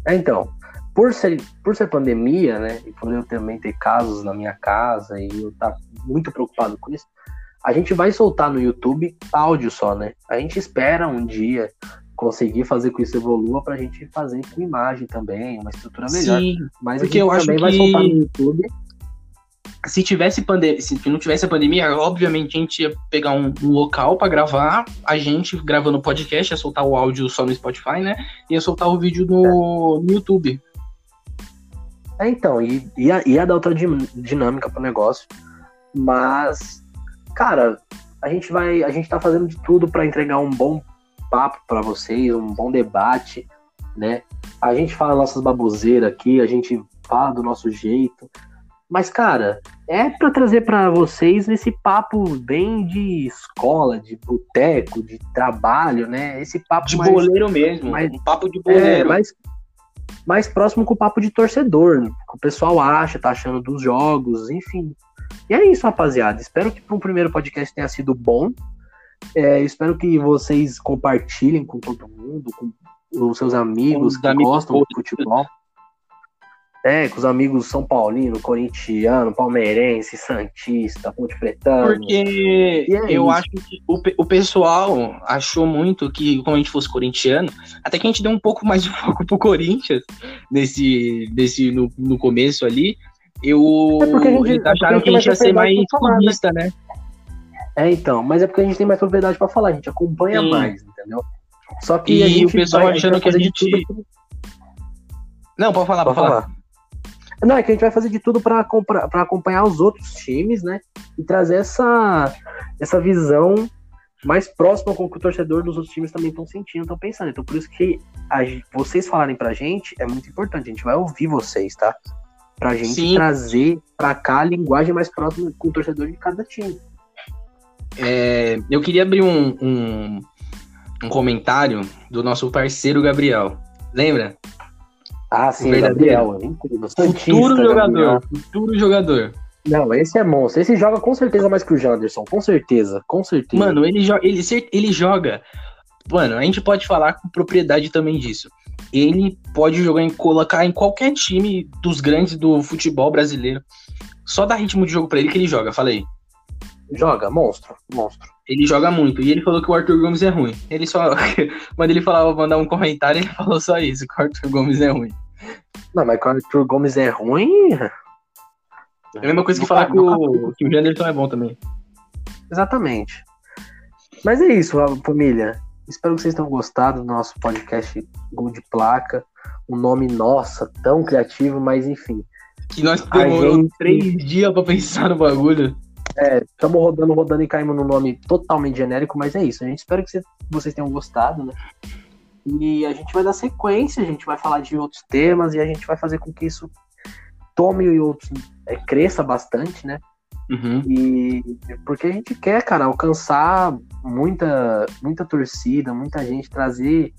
é, então, por ser, por ser pandemia, né, e por eu também ter casos na minha casa e eu estar tá muito preocupado com isso, a gente vai soltar no YouTube áudio só, né? A gente espera um dia conseguir fazer com isso evolua pra gente fazer com imagem também, uma estrutura melhor. Sim, Mas porque eu acho também que... vai soltar no YouTube se tivesse pandemia, se não tivesse a pandemia, obviamente a gente ia pegar um, um local para gravar, a gente gravando o podcast, ia soltar o áudio só no Spotify, né? Ia soltar o vídeo no, no YouTube. É, então, ia, ia dar outra dinâmica pro negócio. Mas, cara, a gente vai. A gente tá fazendo de tudo para entregar um bom papo para vocês, um bom debate, né? A gente fala nossas baboseiras aqui, a gente fala do nosso jeito. Mas, cara, é para trazer para vocês esse papo bem de escola, de boteco, de trabalho, né? Esse papo de mais, boleiro mesmo, mais, um papo de boleiro. É, mais, mais próximo com o papo de torcedor, né? que o pessoal acha, tá achando dos jogos, enfim. E é isso, rapaziada. Espero que para um primeiro podcast tenha sido bom. É, espero que vocês compartilhem com todo mundo, com os seus amigos que amigos gostam de futebol. É, com os amigos São Paulino, corintiano, palmeirense, santista, ponte pretano. Porque é eu isso. acho que o, o pessoal achou muito que, como a gente fosse corintiano, até que a gente deu um pouco mais de foco pro Corinthians nesse, nesse no, no começo ali. Eu, é gente, eles acharam que a gente ia ser mais né? clubista, né? né? É, então, mas é porque a gente tem mais propriedade para falar, a gente acompanha Sim. mais, entendeu? Só que e o pessoal vai, achando que a gente. Não, pode falar, pode, pode falar. falar. Não, é que a gente vai fazer de tudo para acompanhar os outros times, né? E trazer essa, essa visão mais próxima com o que o torcedor dos outros times também estão sentindo, estão pensando. Então, por isso que a, vocês falarem pra gente é muito importante. A gente vai ouvir vocês, tá? Pra gente Sim. trazer pra cá a linguagem mais próxima com o torcedor de cada time. É, eu queria abrir um, um, um comentário do nosso parceiro Gabriel. Lembra? Ah, sim, Gabriel. É incrível. Futuro jogador. Gabriel. Futuro jogador. Não, esse é monstro. Esse joga com certeza mais que o Janderson. Com certeza. Com certeza. Mano, ele, jo ele, ele joga. Mano, a gente pode falar com propriedade também disso. Ele pode jogar em colocar em qualquer time dos grandes do futebol brasileiro. Só dá ritmo de jogo para ele que ele joga, falei. Joga, monstro, monstro. Ele joga muito. E ele falou que o Arthur Gomes é ruim. Ele só. Quando ele falava mandar um comentário, ele falou só isso, que o Arthur Gomes é ruim. Não, mas quando o Arthur Gomes é ruim. É a mesma coisa que falar que o, que o Janderson é bom também. Exatamente. Mas é isso, família. Espero que vocês tenham gostado do nosso podcast Gol de Placa. Um nome, nossa, tão criativo, mas enfim. Que nós demorou gente... três dias pra pensar no bagulho. É, estamos rodando, rodando e caímos num nome totalmente genérico, mas é isso. A gente espera que vocês tenham gostado, né? E a gente vai dar sequência, a gente vai falar de outros temas e a gente vai fazer com que isso tome e outros é, cresça bastante, né? Uhum. E porque a gente quer, cara, alcançar muita, muita torcida, muita gente, trazer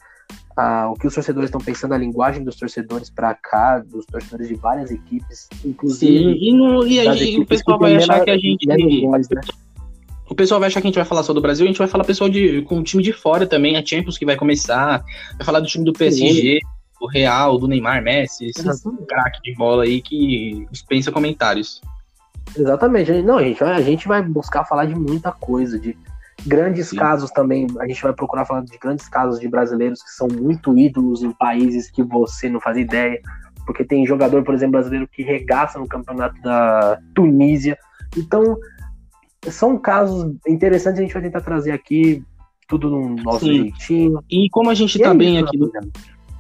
ah, o que os torcedores estão pensando, a linguagem dos torcedores para cá, dos torcedores de várias equipes, inclusive. Sim, e, no, e aí o pessoal vai achar que a gente. Voz, né? o pessoal vai achar que a gente vai falar só do Brasil, a gente vai falar pessoal de, com o time de fora também, a Champions que vai começar, vai falar do time do PSG, do Real, do Neymar, Messi, esses craque de bola aí que dispensa comentários. Exatamente, não, a gente, a gente vai buscar falar de muita coisa, de grandes Sim. casos também, a gente vai procurar falar de grandes casos de brasileiros que são muito ídolos em países que você não faz ideia, porque tem jogador, por exemplo, brasileiro que regaça no campeonato da Tunísia, então são casos interessantes, a gente vai tentar trazer aqui tudo no nosso Sim. jeitinho. E como a gente e tá é bem isso, aqui no,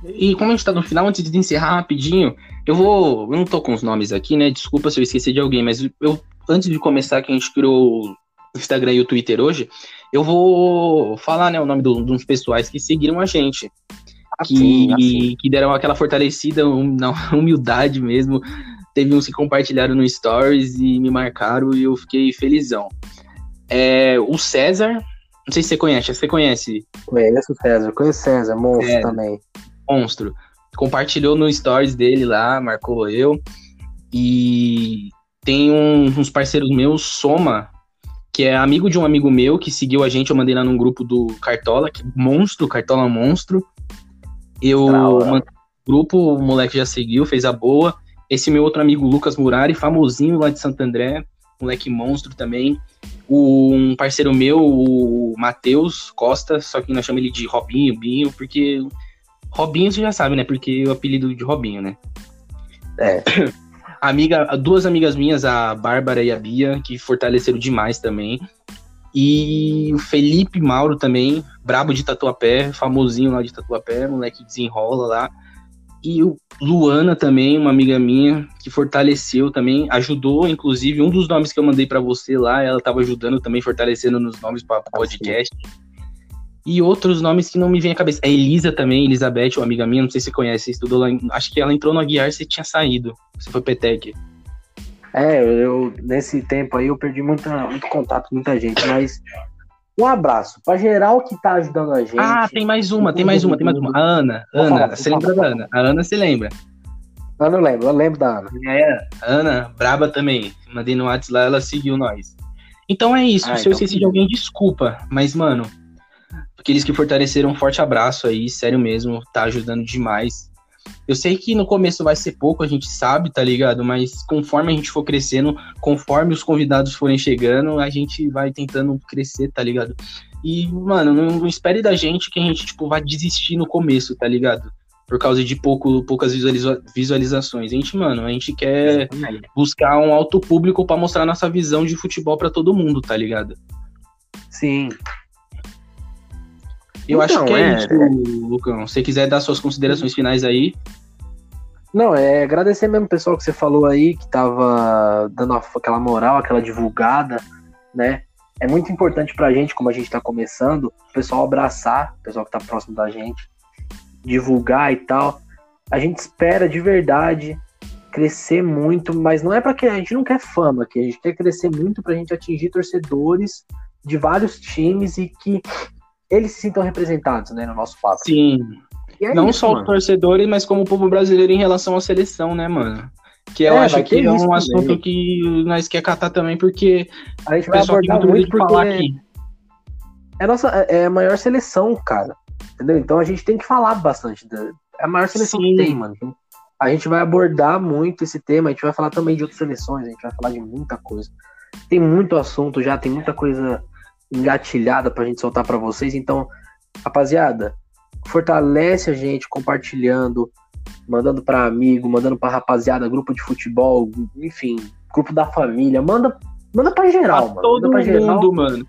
E como a gente tá no final, antes de encerrar rapidinho, eu vou. Eu não tô com os nomes aqui, né? Desculpa se eu esqueci de alguém, mas eu, antes de começar, que a gente criou Instagram e o Twitter hoje, eu vou falar, né, o nome de uns pessoais que seguiram a gente. Assim, que, assim. que deram aquela fortalecida na humildade mesmo. Teve uns que compartilharam no Stories e me marcaram e eu fiquei felizão. É, o César, não sei se você conhece, você conhece? Conheço o César, conheço o César, monstro é, também. Monstro. Compartilhou no Stories dele lá, marcou eu. E tem um, uns parceiros meus, Soma, que é amigo de um amigo meu que seguiu a gente, eu mandei lá num grupo do Cartola, que monstro, Cartola Monstro. Eu mandei no grupo, o moleque já seguiu, fez a boa. Esse meu outro amigo, Lucas Murari, famosinho lá de Santo André, moleque monstro também. O, um parceiro meu, o Matheus Costa, só que nós chamamos ele de Robinho, Binho, porque. Robinho você já sabe, né? Porque o apelido de Robinho, né? É. Amiga, duas amigas minhas, a Bárbara e a Bia, que fortaleceram demais também. E o Felipe Mauro também, brabo de Tatuapé, famosinho lá de Tatuapé, moleque desenrola lá. E o Luana também, uma amiga minha, que fortaleceu também, ajudou, inclusive, um dos nomes que eu mandei para você lá, ela estava ajudando também, fortalecendo nos nomes para podcast. E outros nomes que não me vêm à cabeça. A Elisa também, Elizabeth, uma amiga minha, não sei se você conhece, estudou lá. Acho que ela entrou no Aguiar, você tinha saído. Você foi Petec. É, eu, nesse tempo aí eu perdi muita, muito contato com muita gente, mas um abraço para geral que tá ajudando a gente. Ah, tem mais uma, tem mais uma, tem mais uma. A Ana, Ana, falar, você lembra da Ana? A Ana se lembra. Eu não lembro, eu lembro da Ana. É, Ana, braba também. Mandei no WhatsApp lá, ela seguiu nós. Então é isso, ah, se então... eu esqueci de alguém, desculpa. Mas, mano, aqueles que fortaleceram, um forte abraço aí, sério mesmo, tá ajudando demais. Eu sei que no começo vai ser pouco, a gente sabe, tá ligado? Mas conforme a gente for crescendo, conforme os convidados forem chegando, a gente vai tentando crescer, tá ligado? E, mano, não, não espere da gente que a gente, tipo, vai desistir no começo, tá ligado? Por causa de pouco, poucas visualiza visualizações. A gente, mano, a gente quer buscar um alto público para mostrar nossa visão de futebol para todo mundo, tá ligado? Sim, eu então, acho que é, é isso, é... Lucão. Se você quiser dar suas considerações finais aí. Não, é agradecer mesmo o pessoal que você falou aí, que tava dando aquela moral, aquela divulgada, né? É muito importante pra gente, como a gente tá começando, o pessoal abraçar, o pessoal que tá próximo da gente, divulgar e tal. A gente espera de verdade crescer muito, mas não é para que a gente não quer fama, que a gente quer crescer muito pra gente atingir torcedores de vários times e que eles se sintam representados, né, no nosso papo. Sim. É não isso, só os torcedores, mas como o povo brasileiro em relação à seleção, né, mano? Que eu é, acho que é um também. assunto que nós quer catar também, porque a gente vai abordar muito porque falar aqui. É, nossa, é a maior seleção, cara. Entendeu? Então a gente tem que falar bastante. Da, é a maior seleção Sim. que tem, mano. A gente vai abordar muito esse tema, a gente vai falar também de outras seleções, a gente vai falar de muita coisa. Tem muito assunto já, tem muita coisa engatilhada pra gente soltar para vocês. Então, rapaziada, fortalece a gente compartilhando, mandando para amigo, mandando para rapaziada, grupo de futebol, enfim, grupo da família, manda manda para geral, pra mano. Todo manda mundo, geral. mano.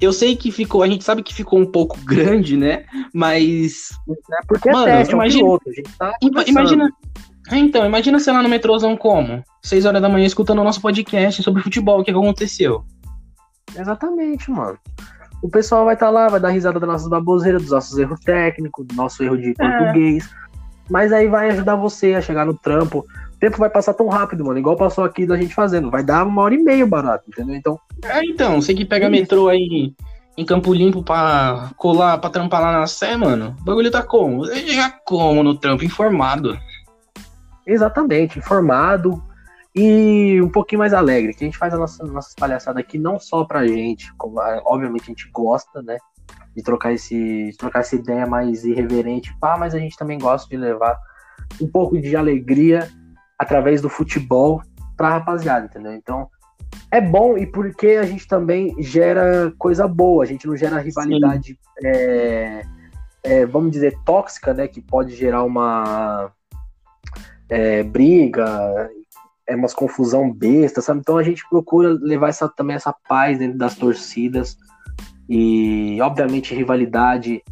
Eu sei que ficou, a gente sabe que ficou um pouco grande, né? Mas é porque mano, é teste, imagina, é um piloto, tá imagina então, imagina sei lá no metrôzão como? Seis horas da manhã escutando o nosso podcast sobre futebol, o que aconteceu? Exatamente, mano. O pessoal vai estar tá lá, vai dar risada das nossas baboseiras, dos nossos erros técnicos, do nosso erro de é. português. Mas aí vai ajudar você a chegar no trampo. O tempo vai passar tão rápido, mano. Igual passou aqui da gente fazendo. Vai dar uma hora e meia barato, entendeu? Então. É, então, você que pega metrô aí em Campo Limpo pra colar, pra trampar lá na Sé, mano. O bagulho tá como? Já como no trampo, informado. Exatamente, informado, e um pouquinho mais alegre, que a gente faz a nossa, nossas palhaçadas aqui não só pra gente, como, ah, obviamente a gente gosta, né, de trocar, esse, de trocar essa ideia mais irreverente, pá, mas a gente também gosta de levar um pouco de alegria através do futebol pra rapaziada, entendeu? Então, é bom e porque a gente também gera coisa boa, a gente não gera rivalidade, é, é, vamos dizer, tóxica, né, que pode gerar uma é, briga, é umas confusão besta, sabe? Então a gente procura levar essa, também essa paz dentro das torcidas. E, obviamente, rivalidade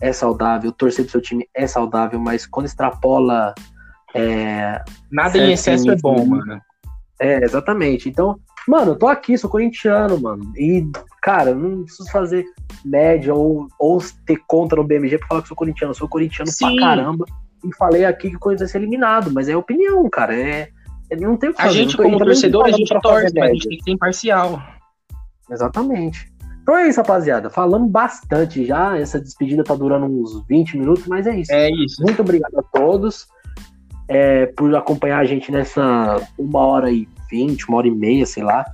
é saudável, torcer pro seu time é saudável, mas quando extrapola. É, Nada em excesso é bom, mano. É, exatamente. Então, mano, eu tô aqui, sou corintiano, mano. E, cara, não preciso fazer média ou, ou ter conta no BMG pra falar que sou corintiano. Eu sou corintiano Sim. pra caramba. E falei aqui que o Corinthians vai ser eliminado, mas é opinião, cara. É, não tem o que fazer. A gente, como torcedor, a gente torce, mas a gente tem que ser imparcial. Exatamente. Então é isso, rapaziada. Falamos bastante já. Essa despedida tá durando uns 20 minutos, mas é isso. É isso. Muito obrigado a todos é, por acompanhar a gente nessa uma hora e vinte, uma hora e meia, sei lá.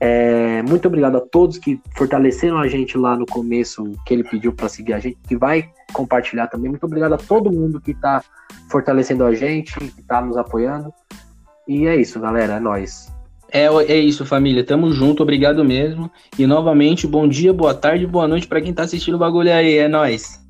É, muito obrigado a todos que fortaleceram a gente lá no começo, que ele pediu para seguir a gente, que vai compartilhar também. Muito obrigado a todo mundo que está fortalecendo a gente, que está nos apoiando. E é isso, galera. É nóis. É, é isso, família. Tamo junto, obrigado mesmo. E novamente, bom dia, boa tarde, boa noite para quem tá assistindo o bagulho aí. É nóis.